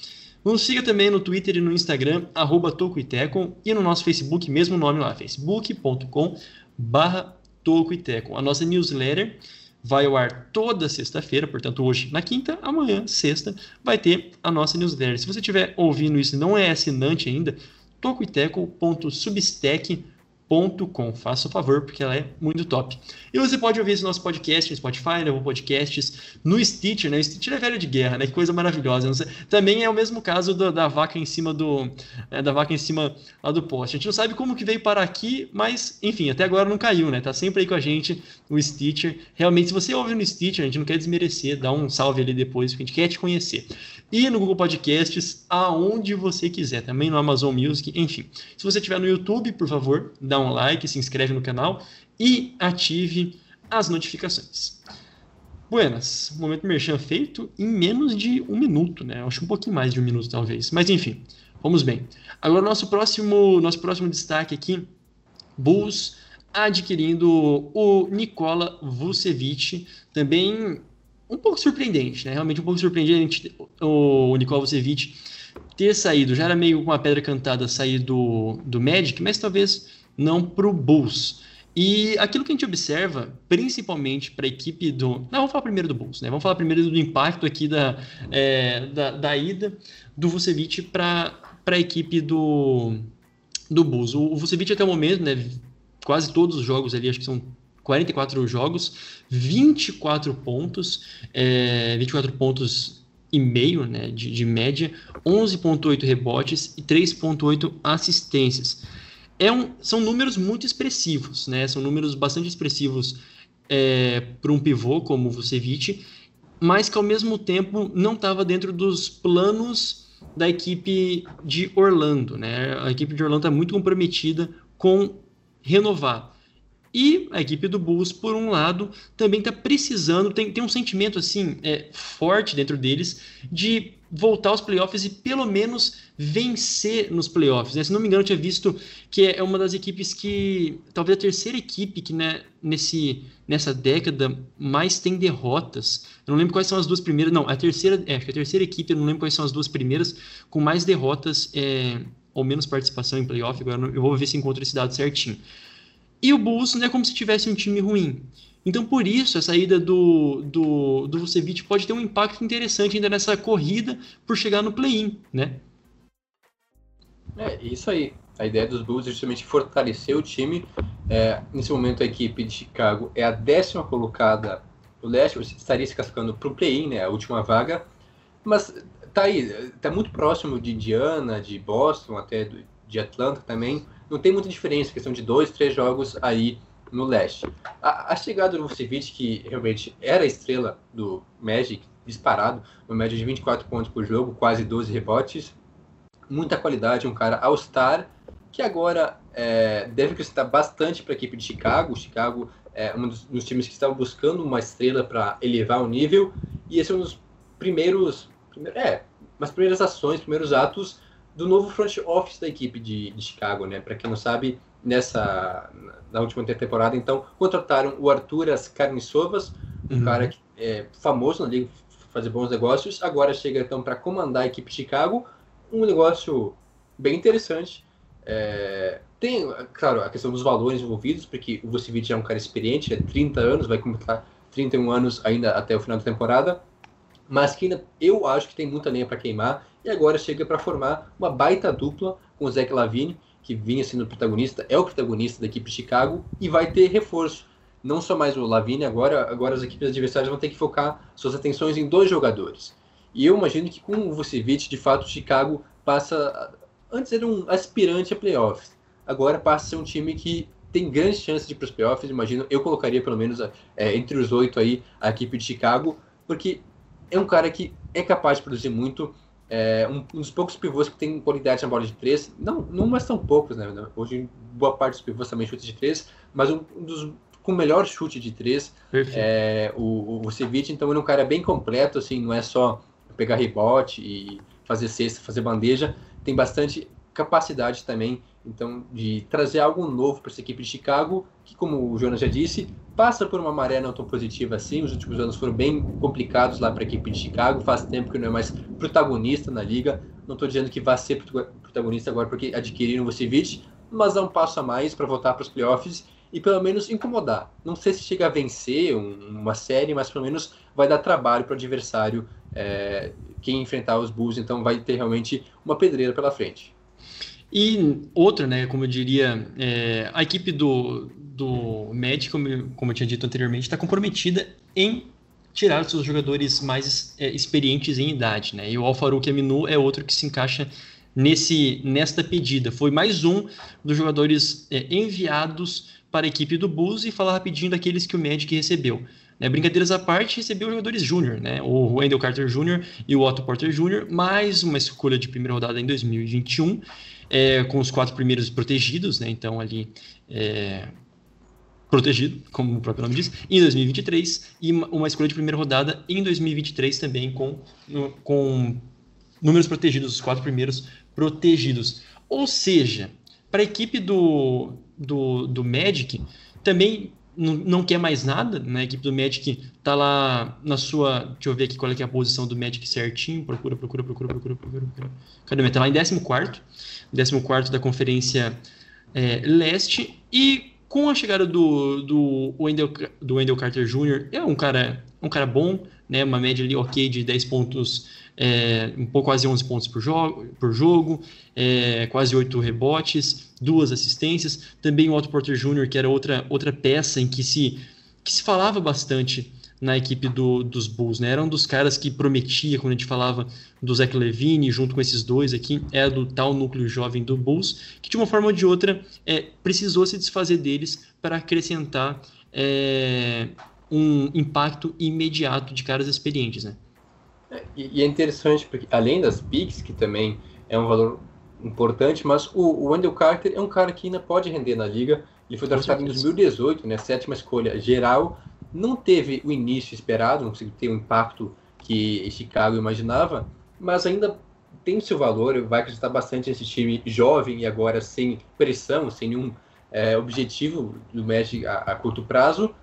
Speaker 2: Nos siga também no Twitter e no Instagram, arroba e no nosso Facebook, mesmo nome lá, facebook.com barra A nossa newsletter vai ao ar toda sexta-feira, portanto hoje na quinta, amanhã, sexta, vai ter a nossa newsletter. Se você estiver ouvindo isso e não é assinante ainda, tocoiteco.substack.com Com. Faça o favor, porque ela é muito top. E você pode ouvir esse nosso podcast no Spotify, no Podcasts, no Stitcher, né? O Stitcher é velho de guerra, né? Que coisa maravilhosa. Também é o mesmo caso do, da vaca em cima do. É, da vaca em cima lá do poste. A gente não sabe como que veio parar aqui, mas, enfim, até agora não caiu, né? Tá sempre aí com a gente o Stitcher. Realmente, se você ouve no Stitcher, a gente não quer desmerecer, dá um salve ali depois, porque a gente quer te conhecer e no Google Podcasts, aonde você quiser, também no Amazon Music, enfim. Se você estiver no YouTube, por favor, dá um like, se inscreve no canal e ative as notificações. Buenas, momento merchan feito em menos de um minuto, né? Acho um pouquinho mais de um minuto, talvez. Mas enfim, vamos bem. Agora, nosso próximo, nosso próximo destaque aqui: Bulls adquirindo o Nikola Vucevic, também um pouco surpreendente, né? Realmente um pouco surpreendente o Nikola Vucevic ter saído. Já era meio uma pedra cantada sair do, do Magic, mas talvez não para o Bulls. E aquilo que a gente observa, principalmente para a equipe do. Não, vamos falar primeiro do Bulls, né? Vamos falar primeiro do impacto aqui da, é, da, da, ida do Vucevic para a equipe do, do Bulls. O, o Vucevic até o momento, né? Quase todos os jogos ali, acho que são 44 jogos, 24 pontos, é, 24 pontos e meio né, de, de média, 11,8 rebotes e 3,8 assistências. É um, são números muito expressivos, né? São números bastante expressivos é, para um pivô como o Vucevic, mas que ao mesmo tempo não estava dentro dos planos da equipe de Orlando, né? A equipe de Orlando está muito comprometida com renovar. E a equipe do Bulls, por um lado, também está precisando, tem, tem um sentimento assim é, forte dentro deles de voltar aos playoffs e pelo menos vencer nos playoffs. Né? Se não me engano, eu tinha visto que é uma das equipes que, talvez a terceira equipe que né, nesse, nessa década mais tem derrotas. Eu não lembro quais são as duas primeiras, não, a terceira, é, acho que a terceira equipe, eu não lembro quais são as duas primeiras com mais derrotas é, ou menos participação em playoff. Agora eu vou ver se encontro esse dado certinho. E o Bulls não é como se tivesse um time ruim. Então, por isso, a saída do, do, do Vucevic pode ter um impacto interessante ainda nessa corrida por chegar no play-in, né?
Speaker 3: É, isso aí. A ideia dos Bulls é justamente fortalecer o time. É, nesse momento, a equipe de Chicago é a décima colocada no leste, estaria se classificando para o play-in, né, a última vaga. Mas tá aí, tá muito próximo de Indiana, de Boston, até de Atlanta também não tem muita diferença, questão de dois, três jogos aí no leste. A, a chegada do Vucevic, que realmente era a estrela do Magic, disparado, uma média de 24 pontos por jogo, quase 12 rebotes, muita qualidade, um cara all-star, que agora é, deve acrescentar bastante para a equipe de Chicago. Chicago é um dos, dos times que estava buscando uma estrela para elevar o nível, e esse é um dos primeiros, primeiro, é, as primeiras ações, primeiros atos do novo front office da equipe de, de Chicago, né? Para quem não sabe, nessa na última temporada, então contrataram o Arthur Carniçovas, um uhum. cara que é famoso na liga, fazer bons negócios. Agora chega então para comandar a equipe de Chicago, um negócio bem interessante. É, tem, claro, a questão dos valores envolvidos, porque o Vucevic é um cara experiente, é 30 anos, vai completar 31 anos ainda até o final da temporada, mas que ainda eu acho que tem muita lenha para queimar e agora chega para formar uma baita dupla com o Zach Lavine, que vinha sendo protagonista, é o protagonista da equipe de Chicago, e vai ter reforço. Não só mais o Lavine, agora, agora as equipes adversárias vão ter que focar suas atenções em dois jogadores. E eu imagino que com o Vucevic, de fato, o Chicago passa. Antes era um aspirante a playoffs, agora passa a ser um time que tem grandes chances de ir para os playoffs. Imagino, eu colocaria pelo menos é, entre os oito aí a equipe de Chicago, porque é um cara que é capaz de produzir muito, é, um, um, dos poucos pivôs que tem qualidade na bola de três, não, não mais tão poucos, né? Hoje, boa parte dos pivôs também chute de três, mas um, um dos com o melhor chute de três, é, o, o Vucevic, então ele é um cara bem completo, assim, não é só pegar rebote e fazer cesta, fazer bandeja, tem bastante capacidade também, então, de trazer algo novo para essa equipe de Chicago, que, como o Jonas já disse, passa por uma maré não tão positiva assim. Os últimos anos foram bem complicados lá para a equipe de Chicago. Faz tempo que não é mais protagonista na liga. Não estou dizendo que vai ser protagonista agora porque adquiriram o Vucevic, mas é um passo a mais para voltar para os playoffs e pelo menos incomodar. Não sei se chega a vencer uma série, mas pelo menos vai dar trabalho para o adversário é, quem enfrentar os Bulls. Então vai ter realmente uma pedreira pela frente.
Speaker 2: E outra, né, como eu diria, é, a equipe do, do Magic, como, eu, tinha dito anteriormente, está comprometida em tirar os seus jogadores mais é, experientes em idade, né? E o Alfaruque Aminu é outro que se encaixa nesse nesta pedida. Foi mais um dos jogadores é, enviados para a equipe do Bulls e falar rapidinho daqueles que o Magic recebeu. Né, brincadeiras à parte, recebeu jogadores júnior, né? O Wendell Carter Jr. e o Otto Porter Jr., mais uma escolha de primeira rodada em 2021 é, com os quatro primeiros protegidos, né? Então ali é, protegido, como o próprio nome diz, em 2023 e uma escolha de primeira rodada em 2023 também com, com números protegidos, os quatro primeiros protegidos. Ou seja, para a equipe do, do, do Magic também não, quer mais nada, né? A equipe do Magic tá lá na sua. Deixa eu ver aqui qual é, é a posição do Magic certinho. Procura, procura, procura, procura, procura. procura. Cadê? Tá lá em 14 14 da Conferência é, Leste. E com a chegada do, do, Wendell, do Wendell Carter Jr., é um cara, um cara bom, né? Uma média ali ok de 10 pontos, é, um pouco quase 11 pontos por jogo, por jogo é, quase 8 rebotes, duas assistências. Também o Otto Porter Jr., que era outra, outra peça em que se, que se falava bastante na equipe do, dos Bulls, né? Era um dos caras que prometia, quando a gente falava do Zach Levine, junto com esses dois aqui, é do tal núcleo jovem do Bulls, que de uma forma ou de outra é, precisou se desfazer deles para acrescentar é, um impacto imediato de caras experientes, né?
Speaker 3: É, e, é interessante porque, além das picks, que também é um valor importante, mas o, o Wendell Carter é um cara que ainda pode render na liga. Ele foi draftado em 2018, né, sétima escolha geral, não teve o início esperado, não conseguiu ter o impacto que Chicago imaginava, mas ainda tem seu valor, vai acreditar bastante nesse time jovem e agora sem pressão, sem nenhum é, objetivo do Magic a, a, curto prazo.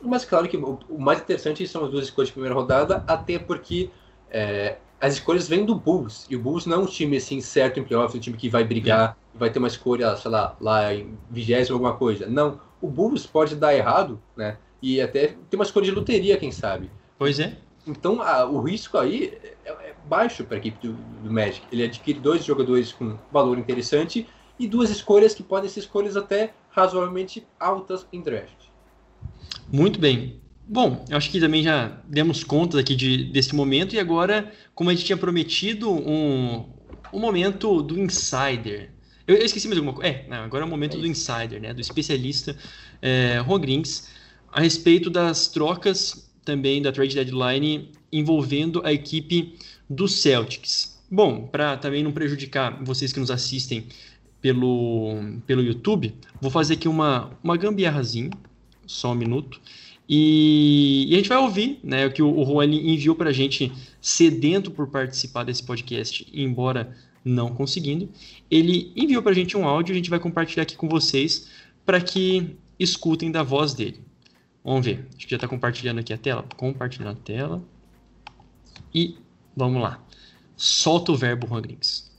Speaker 3: Mas claro que o, mais interessante são as duas escolhas de primeira rodada, até porque é, as escolhas vêm do Bulls, e o Bulls não é um time assim certo em playoffs, um time que vai brigar, vai ter uma escolha, sei lá, lá em vigésimo alguma coisa. Não, o Bulls pode dar errado, né? E até tem uma escolha de loteria, quem sabe.
Speaker 2: Pois é.
Speaker 3: Então a, o risco aí é, é baixo para a equipe do, do, Magic. Ele adquire dois jogadores com valor interessante e duas escolhas que podem ser escolhas até razoavelmente altas em draft.
Speaker 2: Muito bem. Bom, eu acho que também já demos conta aqui de, desse momento e agora, como a gente tinha prometido, um, um momento do insider. Eu, eu esqueci mais alguma coisa. É, não, agora é o momento é do insider, né? Do especialista é, Rogrins a respeito das trocas também da trade deadline envolvendo a equipe do Celtics. Bom, para também não prejudicar vocês que nos assistem pelo, pelo YouTube, vou fazer aqui uma, uma gambiarrazinha, só um minuto, e, e a gente vai ouvir né, o que o, Juan enviou para a gente, sedento por participar desse podcast, embora não conseguindo. Ele enviou para a gente um áudio, a gente vai compartilhar aqui com vocês para que escutem da voz dele. Vamos ver. Acho que já está compartilhando aqui a tela. Compartilhando a tela. E vamos lá. Solta o verbo, Juan Grings.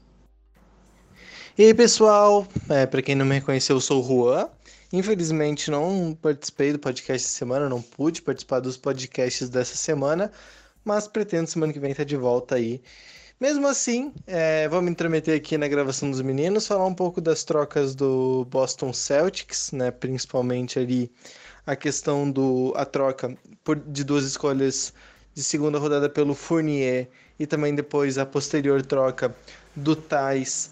Speaker 4: E aí, pessoal. É, Para quem não me reconheceu, eu sou o Juan. Infelizmente, não participei do podcast essa semana, não pude participar dos podcasts dessa semana, mas pretendo semana que vem estar de volta aí. Mesmo assim, é, vamos intrometer aqui na gravação dos meninos, falar um pouco das trocas do Boston Celtics, né, principalmente ali a questão do a troca por, de duas escolhas de segunda rodada pelo Fournier e também depois a posterior troca do Tais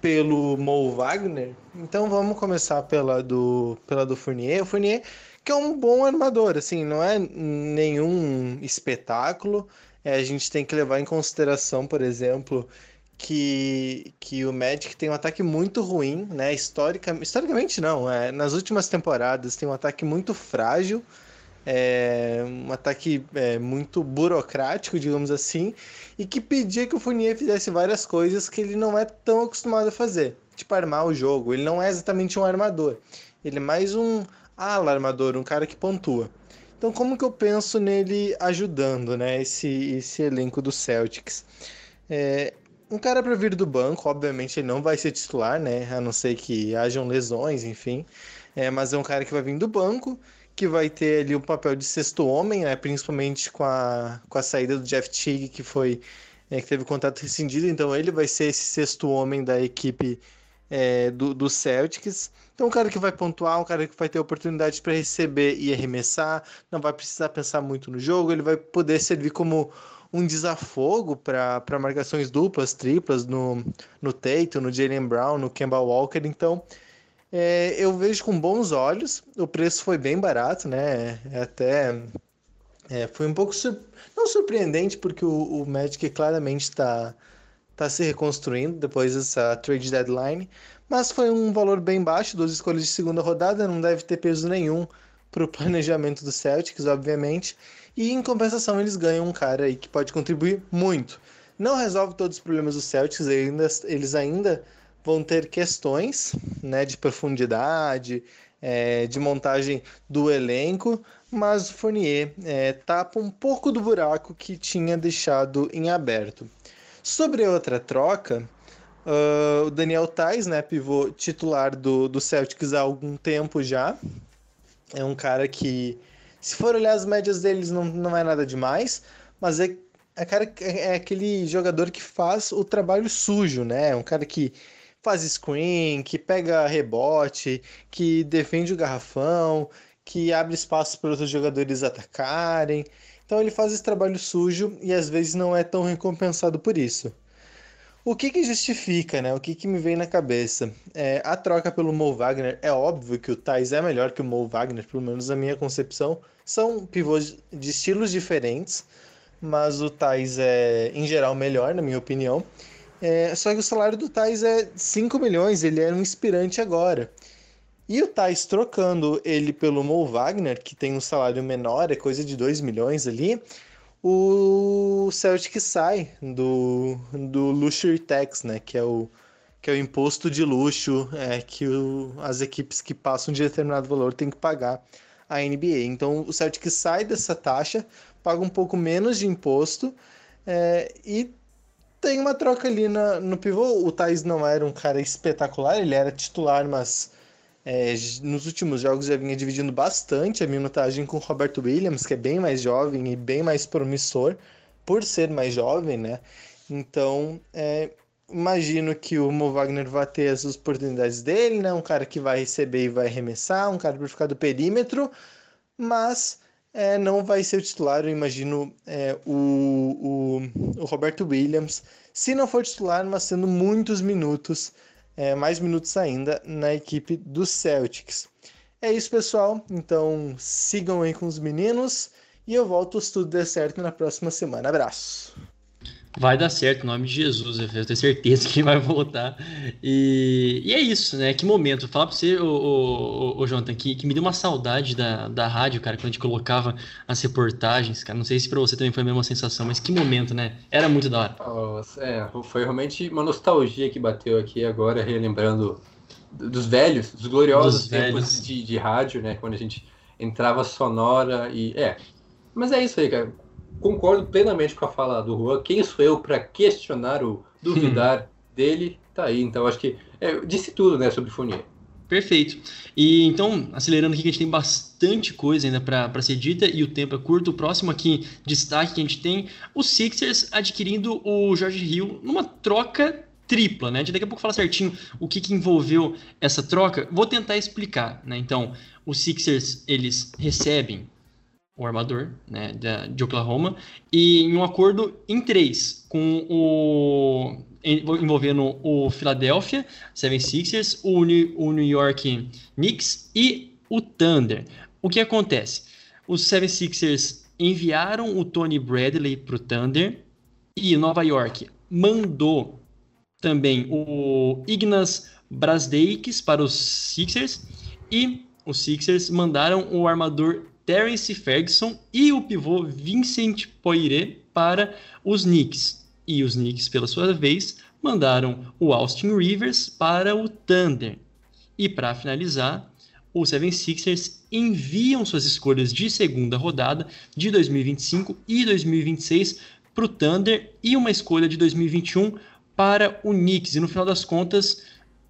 Speaker 4: pelo Mo Wagner. Então vamos começar pela do pela do Fournier. O Fournier que é um bom armador, assim, não é nenhum espetáculo, É, a gente tem que levar em consideração, por exemplo, que, que o Magic tem um ataque muito ruim, né? Historica, historicamente não, é, nas últimas temporadas tem um ataque muito frágil, é, um ataque é, muito burocrático, digamos assim, e que pedia que o Fournier fizesse várias coisas que ele não é tão acostumado a fazer, tipo armar o jogo. Ele não é exatamente um armador, ele é mais um ala armador, um cara que pontua. Então, como que eu penso nele ajudando, né, esse, esse elenco do Celtics? É, um cara para vir do banco, obviamente ele não vai ser titular, né, a não ser que hajam lesões, enfim. É, mas é um cara que vai vir do banco, que vai ter ali o papel de sexto homem, né, principalmente com a, com a saída do Jeff Teague, que foi é, que teve o contrato rescindido, então ele vai ser esse sexto homem da equipe é, do, do Celtics. Então, um cara que vai pontuar, um cara que vai ter oportunidade para receber e arremessar, não vai precisar pensar muito no jogo, ele vai poder servir como um desafogo para marcações duplas, triplas no, no Tatum, no Jalen Brown, no Kemba Walker. Então, é, eu vejo com bons olhos. O preço foi bem barato, né? É até é, foi um pouco sur... não surpreendente, porque o, o Magic claramente está tá se reconstruindo depois dessa trade deadline, mas foi um valor bem baixo, duas escolhas de segunda rodada, não deve ter peso nenhum para o planejamento do Celtics, obviamente. E em compensação, eles ganham um cara aí que pode contribuir muito. Não resolve todos os problemas do Celtics, ainda, eles ainda vão ter questões né, de profundidade, é, de montagem do elenco, mas o Fournier é, tapa um pouco do buraco que tinha deixado em aberto. Sobre a outra troca, uh, o Daniel Tais, né, pivô titular do, do Celtics há algum tempo já, é um cara que, se for olhar as médias deles, não, não é nada demais, mas é, é, cara, é aquele jogador que faz o trabalho sujo, né? É um cara que faz screen, que pega rebote, que defende o garrafão, que abre espaço para outros jogadores atacarem. Então ele faz esse trabalho sujo e às vezes não é tão recompensado por isso. O que, que justifica, né? O que, que me vem na cabeça? É, a troca pelo Mo Wagner, é óbvio que o Thais é melhor que o Mo Wagner, pelo menos na minha concepção. São pivôs de estilos diferentes, mas o Thais é, em geral, melhor, na minha opinião. É, só que o salário do Thais é 5 milhões, ele era um inspirante agora. E o Thais trocando ele pelo Mo Wagner, que tem um salário menor, é coisa de 2 milhões ali, o Celtic sai do, do Luxury Tax, né, que é o, que é o imposto de luxo é, que o, as equipes que passam de determinado valor têm que pagar a NBA. Então o Celtic sai dessa taxa, paga um pouco menos de imposto é, e tem uma troca ali na, no pivô. O Thais não era um cara espetacular, ele era titular, mas é, nos últimos jogos já vinha dividindo bastante a minutagem com o Roberto Williams, que é bem mais jovem e bem mais promissor, por ser mais jovem, né? Então, é, imagino que o Mo Wagner vai ter as oportunidades dele, né? Um cara que vai receber e vai arremessar, um cara para ficar do perímetro, mas é, não vai ser o titular, eu imagino é, o, o, o, Roberto Williams, se não for titular, mas sendo muitos minutos, é, mais minutos ainda, na equipe do Celtics. É isso, pessoal. Então sigam aí com os meninos e eu volto se tudo der certo na próxima semana. Abraço!
Speaker 2: Vai dar certo, em nome de Jesus, eu tenho certeza que ele vai voltar. E, e é isso, né? Que momento. Falar pra você, ô, ô, ô, Jonathan, que, que me deu uma saudade da, da rádio, cara, quando a gente colocava as reportagens, cara. Não sei se pra você também foi a mesma sensação, mas que momento, né? Era muito da hora.
Speaker 3: É, foi realmente uma nostalgia que bateu aqui agora, relembrando dos velhos, dos gloriosos dos tempos. De, de rádio, né? Quando a gente entrava sonora e. É. Mas é isso aí, cara concordo plenamente com a fala do Juan. Quem sou eu para questionar ou duvidar dele? Tá aí. Então, acho que é, disse tudo, né, sobre Fournier.
Speaker 2: Perfeito. E então, acelerando aqui, que a gente tem bastante coisa ainda para ser dita e o tempo é curto. O próximo aqui, destaque que a gente tem: o Sixers adquirindo o Jorge Hill numa troca tripla, né? A gente daqui a pouco fala certinho o que, que envolveu essa troca. Vou tentar explicar, né? Então, os Sixers, eles recebem o armador né, de, Oklahoma, e em um acordo em três, com o envolvendo o Philadelphia 76ers, o, o New York Knicks e o Thunder. O que acontece? Os 76ers enviaram o Tony Bradley para o Thunder e Nova York mandou também o Ignas Brasdeikis para os Sixers e os Sixers mandaram o armador Terence Ferguson e o pivô Vincent Poirier para os Knicks. E os Knicks, pela sua vez, mandaram o Austin Rivers para o Thunder. E para finalizar, os 76ers enviam suas escolhas de segunda rodada de 2025 e 2026 para o Thunder e uma escolha de 2021 para o Knicks. E no final das contas,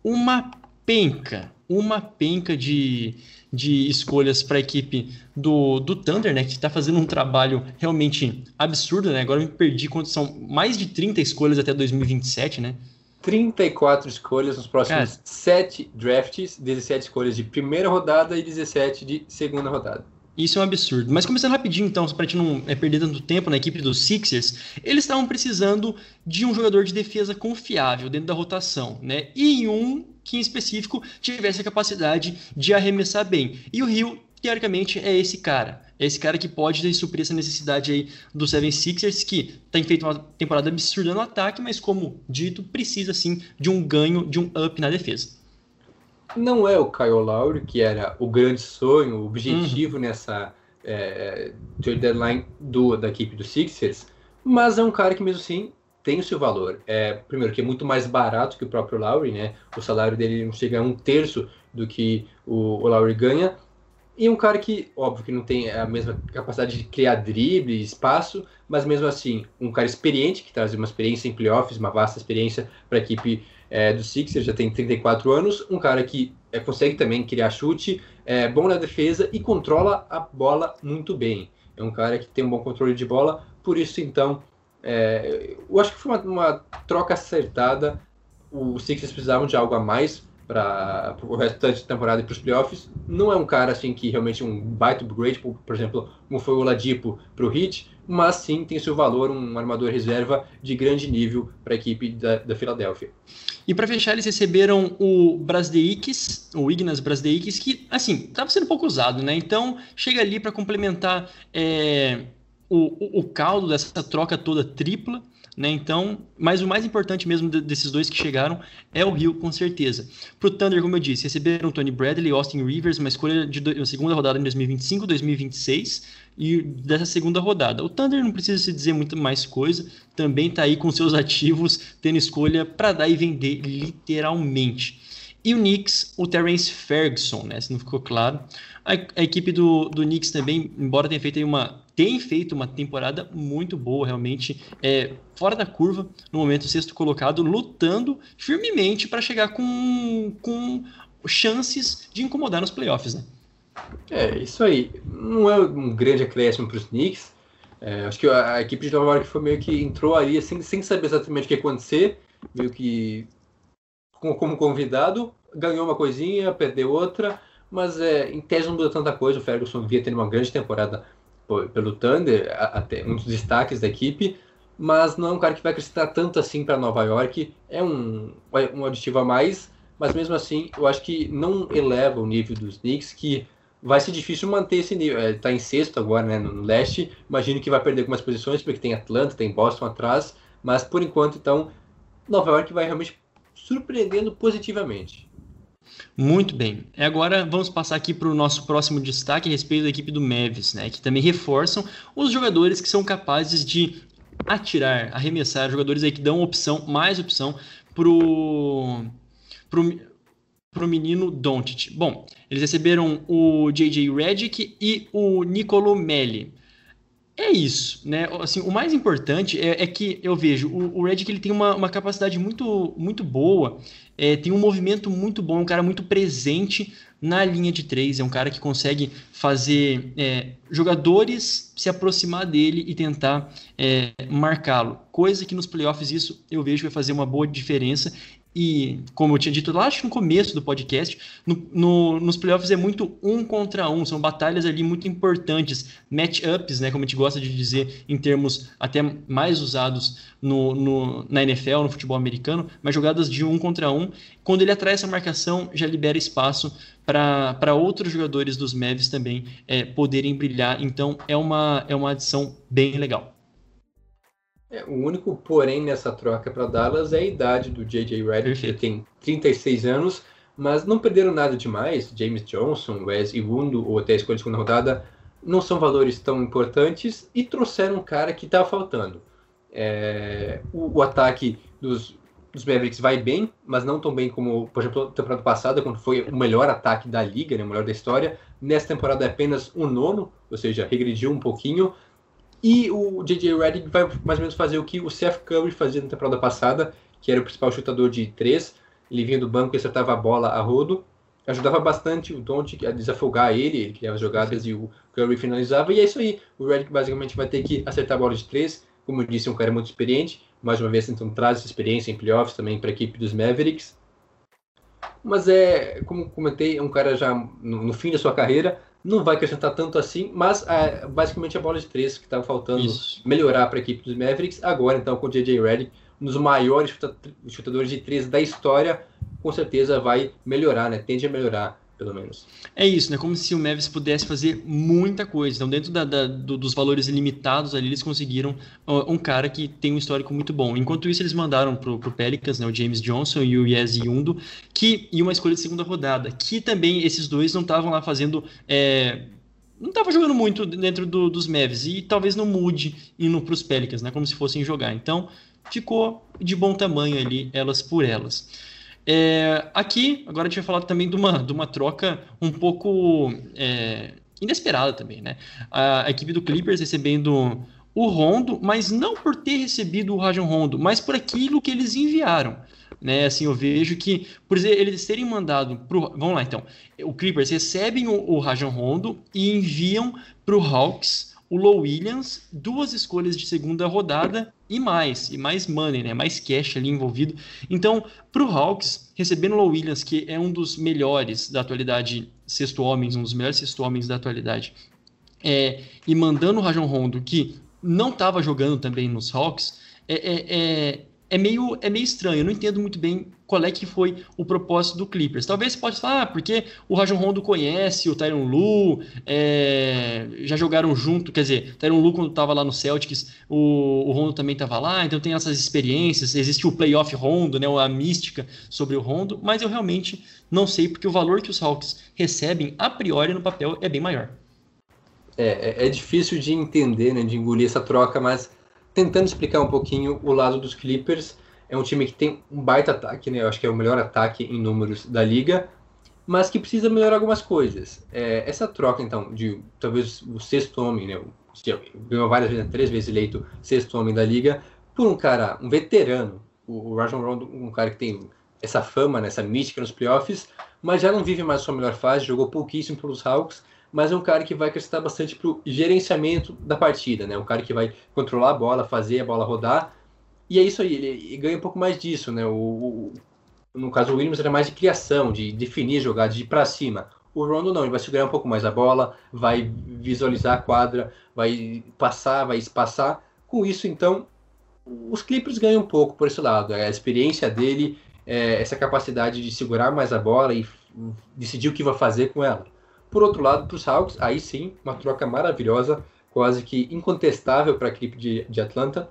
Speaker 2: uma penca, uma penca de, de escolhas para a equipe do, do Thunder, né, que está fazendo um trabalho realmente absurdo, né? Agora eu me perdi quanto são mais de 30 escolhas até 2027, né?
Speaker 3: 34 escolhas nos próximos
Speaker 2: Cara.
Speaker 3: 7 drafts, 17 escolhas de primeira rodada e 17 de segunda rodada.
Speaker 2: Isso é um absurdo. Mas começando rapidinho, então, para gente não é, perder tanto tempo na equipe dos Sixers, eles estavam precisando de um jogador de defesa confiável dentro da rotação, né? E um que em específico tivesse a capacidade de arremessar bem. E o Rio, teoricamente, é esse cara. É esse cara que pode suprir essa necessidade aí do Seven Sixers, que tem feito uma temporada absurda no ataque, mas como dito, precisa sim de um ganho, de um up na defesa.
Speaker 3: Não é o Kyle Lowry, que era o grande sonho, o objetivo nessa é, trade deadline do, da equipe do Sixers, mas é um cara que mesmo assim tem o seu valor. É, primeiro, que é muito mais barato que o próprio Lowry, né? O salário dele não chega a um terço do que o, o Lowry ganha. E um cara que, óbvio, que não tem a mesma capacidade de criar drible, espaço, mas mesmo assim, um cara experiente, que traz uma experiência em playoffs, uma vasta experiência para a equipe é, do Sixers, já tem 34 anos, um cara que é, consegue também criar chute, é bom na defesa e controla a bola muito bem. É um cara que tem um bom controle de bola, por isso então, é, eu acho que foi uma, uma troca acertada. Os Sixers precisavam de algo a mais para o restante da temporada e para os playoffs. Não é um cara assim que realmente um baita upgrade, por, por exemplo, como foi o Ladipo para o Heat, mas sim tem seu valor, um armador reserva de grande nível para a equipe da, da Filadélfia.
Speaker 2: E para fechar, eles receberam o Brasdeikis, o Ignas Brasdeikis, que, assim, estava sendo pouco usado, né? Então, chega ali para complementar é, o, o, caldo dessa troca toda tripla, né? Então, mas o mais importante mesmo de, desses dois que chegaram é o Rio, com certeza. Para o Thunder, como eu disse, receberam Tony Bradley, Austin Rivers, uma escolha de do, segunda rodada em 2025, 2026 e dessa segunda rodada. O Thunder não precisa se dizer muito mais coisa, também está aí com seus ativos, tendo escolha para dar e vender literalmente. E o Knicks, o Terence Ferguson, né? Se não ficou claro. A, a equipe do, do Knicks também, embora tenha feito uma tem feito uma temporada muito boa, realmente, é, fora da curva, no momento sexto colocado, lutando firmemente para chegar com, com chances de incomodar nos playoffs, né?
Speaker 3: É, isso aí. Não é um grande acréscimo para os Knicks. É, acho que a, equipe de Nova York foi meio que entrou ali sem, sem saber exatamente o que ia acontecer, meio que como, como convidado, ganhou uma coisinha, perdeu outra, mas é, em tese não muda tanta coisa. O Ferguson via ter uma grande temporada pelo Thunder, até um dos destaques da equipe, mas não é um cara que vai acrescentar tanto assim para Nova York. É um, um aditivo a mais, mas mesmo assim eu acho que não eleva o nível dos Knicks, que vai ser difícil manter esse nível. Está é, em sexto agora né, no leste, imagino que vai perder algumas posições, porque tem Atlanta, tem Boston atrás, mas por enquanto, então, Nova York vai realmente surpreendendo positivamente.
Speaker 2: Muito bem. Agora vamos passar aqui para o nosso próximo destaque a respeito da equipe do Mavis, né? Que também reforçam os jogadores que são capazes de atirar, arremessar, jogadores aí que dão opção, mais opção pro, pro, pro menino Doncic. Bom, eles receberam o JJ Redick e o Nicolo Melli. É isso, né? Assim, o mais importante é, é que eu vejo o, o Redick ele tem uma, uma capacidade muito, muito boa, é, tem um movimento muito bom, é um cara muito presente na linha de três, é um cara que consegue fazer é, jogadores se aproximar dele e tentar é, marcá-lo. Coisa que nos playoffs isso eu vejo que vai fazer uma boa diferença e, como eu tinha dito lá, acho que no começo do podcast, no, no, nos playoffs é muito um contra um, são batalhas ali muito importantes, matchups, né, como a gente gosta de dizer em termos até mais usados no, no, na NFL, no futebol americano, mas jogadas de um contra um. Quando ele atrai essa marcação, já libera espaço para outros jogadores dos Mavs também é, poderem brilhar. Então é uma, é uma adição bem legal.
Speaker 3: É, o único porém nessa troca para Dallas é a idade do J.J. Redick, que tem 36 anos, mas não perderam nada demais. James Johnson, Wes Iwundo ou até a escolha de segunda rodada não são valores tão importantes e trouxeram um cara que estava faltando. É, o, o, ataque dos, dos Mavericks vai bem, mas não tão bem como, por exemplo, a temporada passada, quando foi o melhor ataque da liga, né, o melhor da história. Nessa temporada é apenas o nono, ou seja, regrediu um pouquinho. E o J.J. Redick vai mais ou menos fazer o que o Seth Curry fazia na temporada passada, que era o principal chutador de três. Ele vinha do banco e acertava a bola a rodo. Ajudava bastante o Doncic a desafogar ele, ele criava as jogadas e o Curry finalizava. E é isso aí. O Redick basicamente vai ter que acertar a bola de três. Como eu disse, é um cara muito experiente. Mais uma vez, então traz essa experiência em playoffs também para a equipe dos Mavericks. Mas é, como comentei, é um cara já no, no fim da sua carreira, não vai acrescentar tanto assim, mas é, basicamente a bola de três que estava faltando Isso. melhorar para a equipe dos Mavericks. Agora, então, com o J.J. Redick, um dos maiores chutadores de três da história, com certeza vai melhorar, né? Tende a melhorar pelo menos.
Speaker 2: É isso, né? Como se o Mavis pudesse fazer muita coisa. Então, dentro da, da, do, dos valores limitados ali, eles conseguiram uh, um cara que tem um histórico muito bom. Enquanto isso, eles mandaram pro, pro Pelicans, né? O James Johnson e o Yes Yundo, que e uma escolha de segunda rodada, que também esses dois não estavam lá fazendo é, não estava jogando muito dentro do, dos Mavs e talvez não mude indo para os Pelicans, né? Como se fossem jogar. Então ficou de bom tamanho ali, elas por elas. É, aqui, agora a gente vai falar também de uma, de uma troca um pouco é, inesperada também, né? A, a, equipe do Clippers recebendo o Rondo, mas não por ter recebido o Rajon Rondo, mas por aquilo que eles enviaram. Né, assim, eu vejo que, por exemplo, eles terem mandado pro. Vamos lá, então. O Clippers recebem o, o Rajon Rondo e enviam para o Hawks o Low Williams, duas escolhas de segunda rodada e mais, e mais money, né? Mais cash ali envolvido. Então, para o Hawks, recebendo o Low Williams, que é um dos melhores da atualidade, sexto homens, um dos melhores sexto homens da atualidade, é, e mandando o Rajon Rondo, que não estava jogando também nos Hawks, é, é, é meio, é meio estranho. Eu não entendo muito bem qual é que foi o propósito do Clippers. Talvez você pode falar, ah, porque o Rajon Rondo conhece o Tyron Lu, é, já jogaram junto, quer dizer, Tyron Lu quando estava lá no Celtics, o, o Rondo também estava lá, então tem essas experiências, existe o playoff Rondo, né, a mística sobre o Rondo, mas eu realmente não sei, porque o valor que os Hawks recebem, a priori, no papel, é bem maior.
Speaker 3: É, é, é difícil de entender, né, de engolir essa troca, mas tentando explicar um pouquinho o lado dos Clippers. É um time que tem um baita ataque, né? Eu acho que é o melhor ataque em números da liga, mas que precisa melhorar algumas coisas. É, essa troca, então, de talvez o sexto homem, né? Ganhou várias vezes, três vezes eleito sexto homem da liga, por um cara, um veterano, o Rajon Rondo, um cara que tem essa fama, né, essa mística nos playoffs, mas já não vive mais sua melhor fase, jogou pouquíssimo pelos Hawks, mas é um cara que vai acrescentar bastante para o gerenciamento da partida, né? Um cara que vai controlar a bola, fazer a bola rodar. E é isso aí, ele, ganha um pouco mais disso, né? O, o, no caso, o Williams era mais de criação, de definir jogadas, de ir para cima. O Rondo não, ele vai segurar um pouco mais a bola, vai visualizar a quadra, vai passar, vai espaçar. Com isso, então, os Clippers ganham um pouco por esse lado. É a experiência dele, é essa capacidade de segurar mais a bola e decidir o que vai fazer com ela. Por outro lado, para os Hawks, aí sim, uma troca maravilhosa, quase que incontestável para a equipe de, de Atlanta,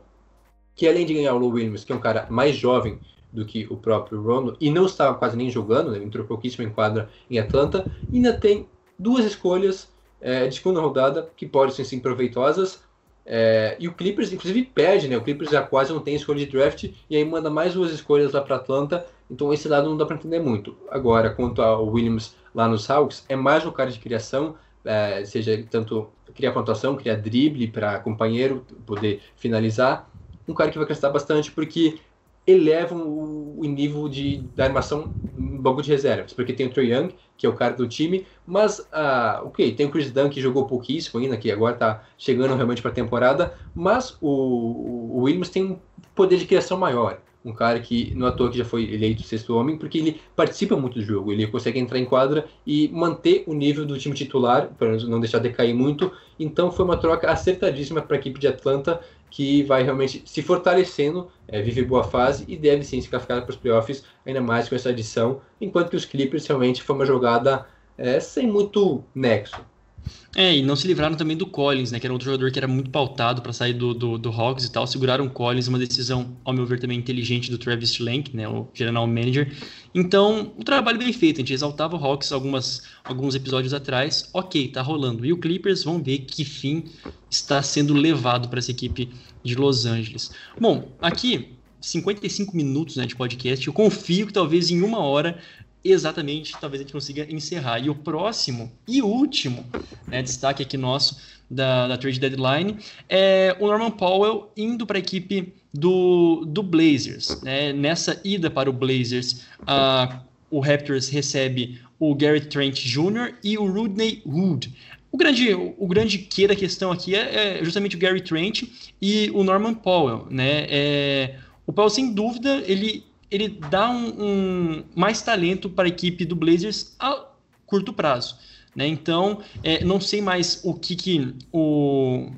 Speaker 3: que além de ganhar o Lou Williams, que é um cara mais jovem do que o próprio Rondo, e não estava quase nem jogando, né, entrou pouquíssimo em quadra em Atlanta, ainda tem duas escolhas é, de segunda rodada que podem ser sim proveitosas. É, e o Clippers, inclusive, perde, né? O Clippers já quase não tem escolha de draft e aí manda mais duas escolhas lá para Atlanta. Então esse lado não dá para entender muito. Agora, quanto ao Williams lá nos Hawks, é mais um cara de criação, é, seja tanto criar pontuação, criar drible para companheiro poder finalizar. Um cara que vai crescer bastante porque elevam o, o nível de, da armação no banco de reservas, porque tem o Trey Young, que é o cara do time, mas, uh, ok, tem o Chris Dunn, que jogou pouquíssimo ainda, que agora está chegando realmente para a temporada, mas o, o Williams tem um poder de criação maior. Um cara que não à toa que já foi eleito sexto homem, porque ele participa muito do jogo, ele consegue entrar em quadra e manter o nível do time titular, para não deixar decair muito. Então foi uma troca acertadíssima para a equipe de Atlanta, que vai realmente se fortalecendo, é, vive boa fase e deve sim se classificar para os playoffs, ainda mais com essa adição, enquanto que os Clippers realmente foi uma jogada é, sem muito nexo.
Speaker 2: É, e não se livraram também do Collins, né? Que era outro jogador que era muito pautado para sair do, do, do, Hawks e tal. Seguraram o Collins, uma decisão, ao meu ver, também inteligente do Travis Schlenk, né? O general manager. Então, o um trabalho bem feito. A gente exaltava o Hawks algumas, alguns episódios atrás. Ok, tá rolando. E o Clippers, vamos ver que fim está sendo levado para essa equipe de Los Angeles. Bom, aqui 55 minutos né, de podcast. Eu confio que talvez em uma hora exatamente, talvez a gente consiga encerrar. E o próximo e último né, destaque aqui nosso da, da trade deadline é o Norman Powell indo para a equipe do, do Blazers. Né? Nessa ida para o Blazers, uh, o Raptors recebe o Gary Trent Jr. e o Rodney Hood. O grande, o grande que da questão aqui é, é, justamente o Gary Trent e o Norman Powell. Né? É, o Powell, sem dúvida, ele ele dá um, um mais talento para a equipe do Blazers a curto prazo. Né? Então, é, não sei mais o que, que o,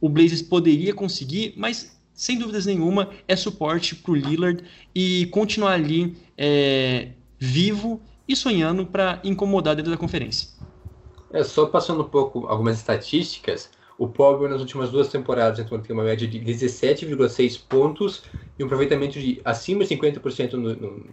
Speaker 2: o Blazers poderia conseguir, mas sem dúvidas nenhuma é suporte para o Lillard e continuar ali é, vivo e sonhando para incomodar dentro da conferência.
Speaker 3: É, só passando um pouco algumas estatísticas, o Powell, nas últimas duas temporadas, então, tem uma média de 17,6 pontos e um aproveitamento de acima de 50% no, no,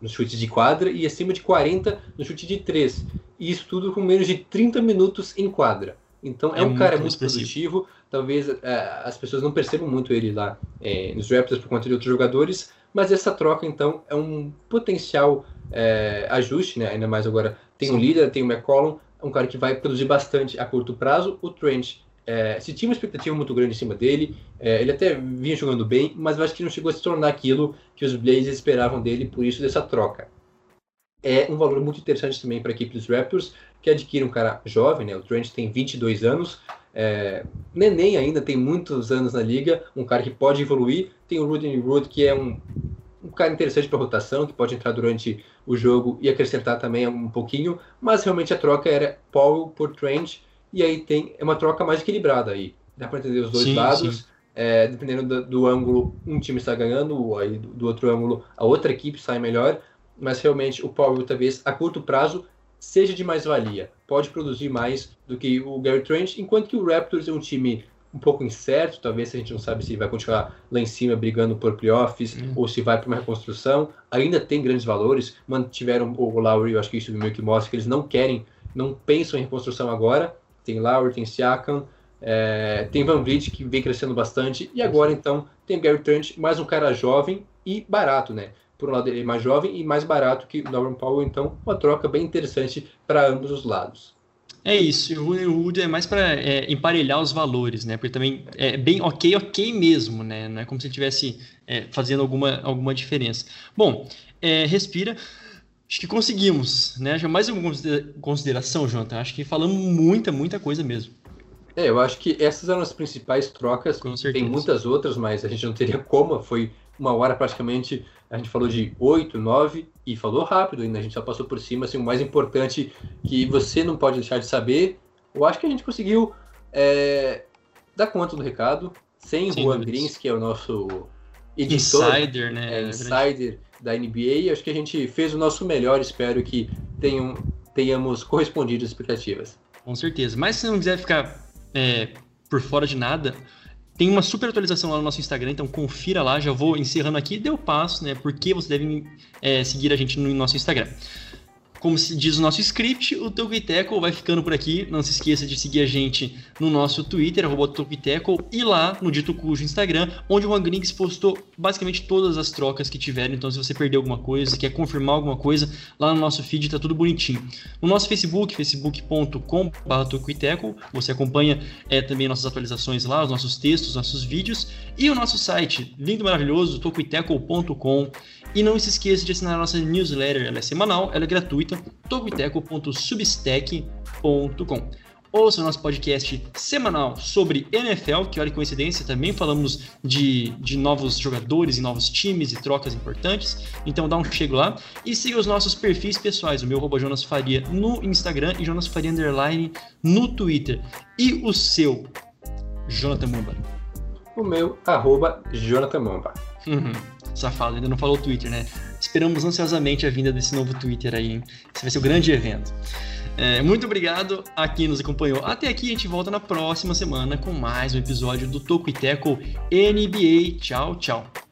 Speaker 3: no chute de quadra e acima de 40% no chute de 3. E isso tudo com menos de 30 minutos em quadra. Então é, é um cara muito produtivo. Talvez é, as pessoas não percebam muito ele lá é, nos Raptors por conta de outros jogadores, mas essa troca então é um potencial é, ajuste, né? Ainda mais agora tem Sim. um líder, tem o McCollum, um cara que vai produzir bastante a curto prazo. O Trent é, se tinha uma expectativa muito grande em cima dele, é, ele até vinha jogando bem, mas eu acho que não chegou a se tornar aquilo que os Blazers esperavam dele, por isso dessa troca. É um valor muito interessante também para a equipe dos Raptors, que adquire um cara jovem, né? o Trent tem 22 anos, é, neném ainda, tem muitos anos na liga, um cara que pode evoluir, tem o Rudy Wood, que é um, um cara interessante para rotação, que pode entrar durante o jogo e acrescentar também um pouquinho, mas realmente a troca era Paul por Trent, e aí tem é uma troca mais equilibrada aí. Dá para entender os dois sim, lados. Sim. É, dependendo do, do, ângulo, um time está ganhando, aí do, do, outro ângulo, a outra equipe sai melhor. Mas realmente o Powell, talvez a curto prazo, seja de mais valia. Pode produzir mais do que o Gary Trent, enquanto que o Raptors é um time um pouco incerto. Talvez a gente não sabe se vai continuar lá em cima brigando por playoffs hum. ou se vai para uma reconstrução. Ainda tem grandes valores. Mantiveram o Lowry, eu acho que isso meio que mostra que eles não querem, não pensam em reconstrução agora tem Lowry, tem Siakam, é, tem Van Vliet que vem crescendo bastante, e agora então tem Gary Trent, mais um cara jovem e barato, né? Por um lado ele é mais jovem e mais barato que o Norman Powell, então uma troca bem interessante para ambos os lados.
Speaker 2: É isso, o Rooney Wood é mais para é, emparelhar os valores, né? Porque também é bem ok, ok mesmo, né? Não é como se ele estivesse é, fazendo alguma, alguma diferença. Bom, é, respira. Acho que conseguimos, né? Já mais uma consideração, Jonathan. Acho que falamos muita, muita coisa mesmo.
Speaker 3: É, eu acho que essas eram as principais trocas. Com certeza. Tem muitas outras, mas a gente não teria como. Foi uma hora praticamente. A gente falou de oito, nove e falou rápido ainda. A gente só passou por cima. Assim, o mais importante que você não pode deixar de saber. Eu acho que a gente conseguiu é, dar conta do recado. Sem Sim, Juan Grins, que é o nosso
Speaker 2: editor. Insider, né?
Speaker 3: É, insider da NBA. Acho que a gente fez o nosso melhor, espero que tenham, tenhamos correspondido às expectativas.
Speaker 2: Com certeza. Mas se não quiser ficar é, por fora de nada, tem uma super atualização lá no nosso Instagram, então confira lá. Já vou encerrando aqui, deu passo, né? Porque você deve é, seguir a gente no nosso Instagram. Como se diz o nosso script, o Tokuiteco vai ficando por aqui. Não se esqueça de seguir a gente no nosso Twitter, arroba e lá no Dito Cujo Instagram, onde o Juan Griggs postou basicamente todas as trocas que tiveram. Então, se você perdeu alguma coisa, quer confirmar alguma coisa, lá no nosso feed tá tudo bonitinho. No nosso Facebook, facebook.com.br você acompanha é, também nossas atualizações lá, os nossos textos, nossos vídeos. E o nosso site, lindo, maravilhoso, tokuiteco.com. E não se esqueça de assinar a nossa newsletter, ela é semanal, ela é gratuita, toguiteco.substack.com. Ouça o nosso podcast semanal sobre NFL, que olha que coincidência, também falamos de, de novos jogadores e novos times e trocas importantes. Então dá um chego lá. E siga os nossos perfis pessoais, o meu arroba Jonas Faria no Instagram e Jonas Faria Underline no Twitter. E o seu, Jonathan Mumba.
Speaker 3: O meu, arroba Jonathan Mamba.
Speaker 2: Uhum. Safado, ainda não falou o Twitter, né? Esperamos ansiosamente a vinda desse novo Twitter aí, hein? Esse vai ser o grande evento. É, muito obrigado a quem nos acompanhou até aqui. A gente volta na próxima semana com mais um episódio do Toco e Teco NBA. Tchau, tchau.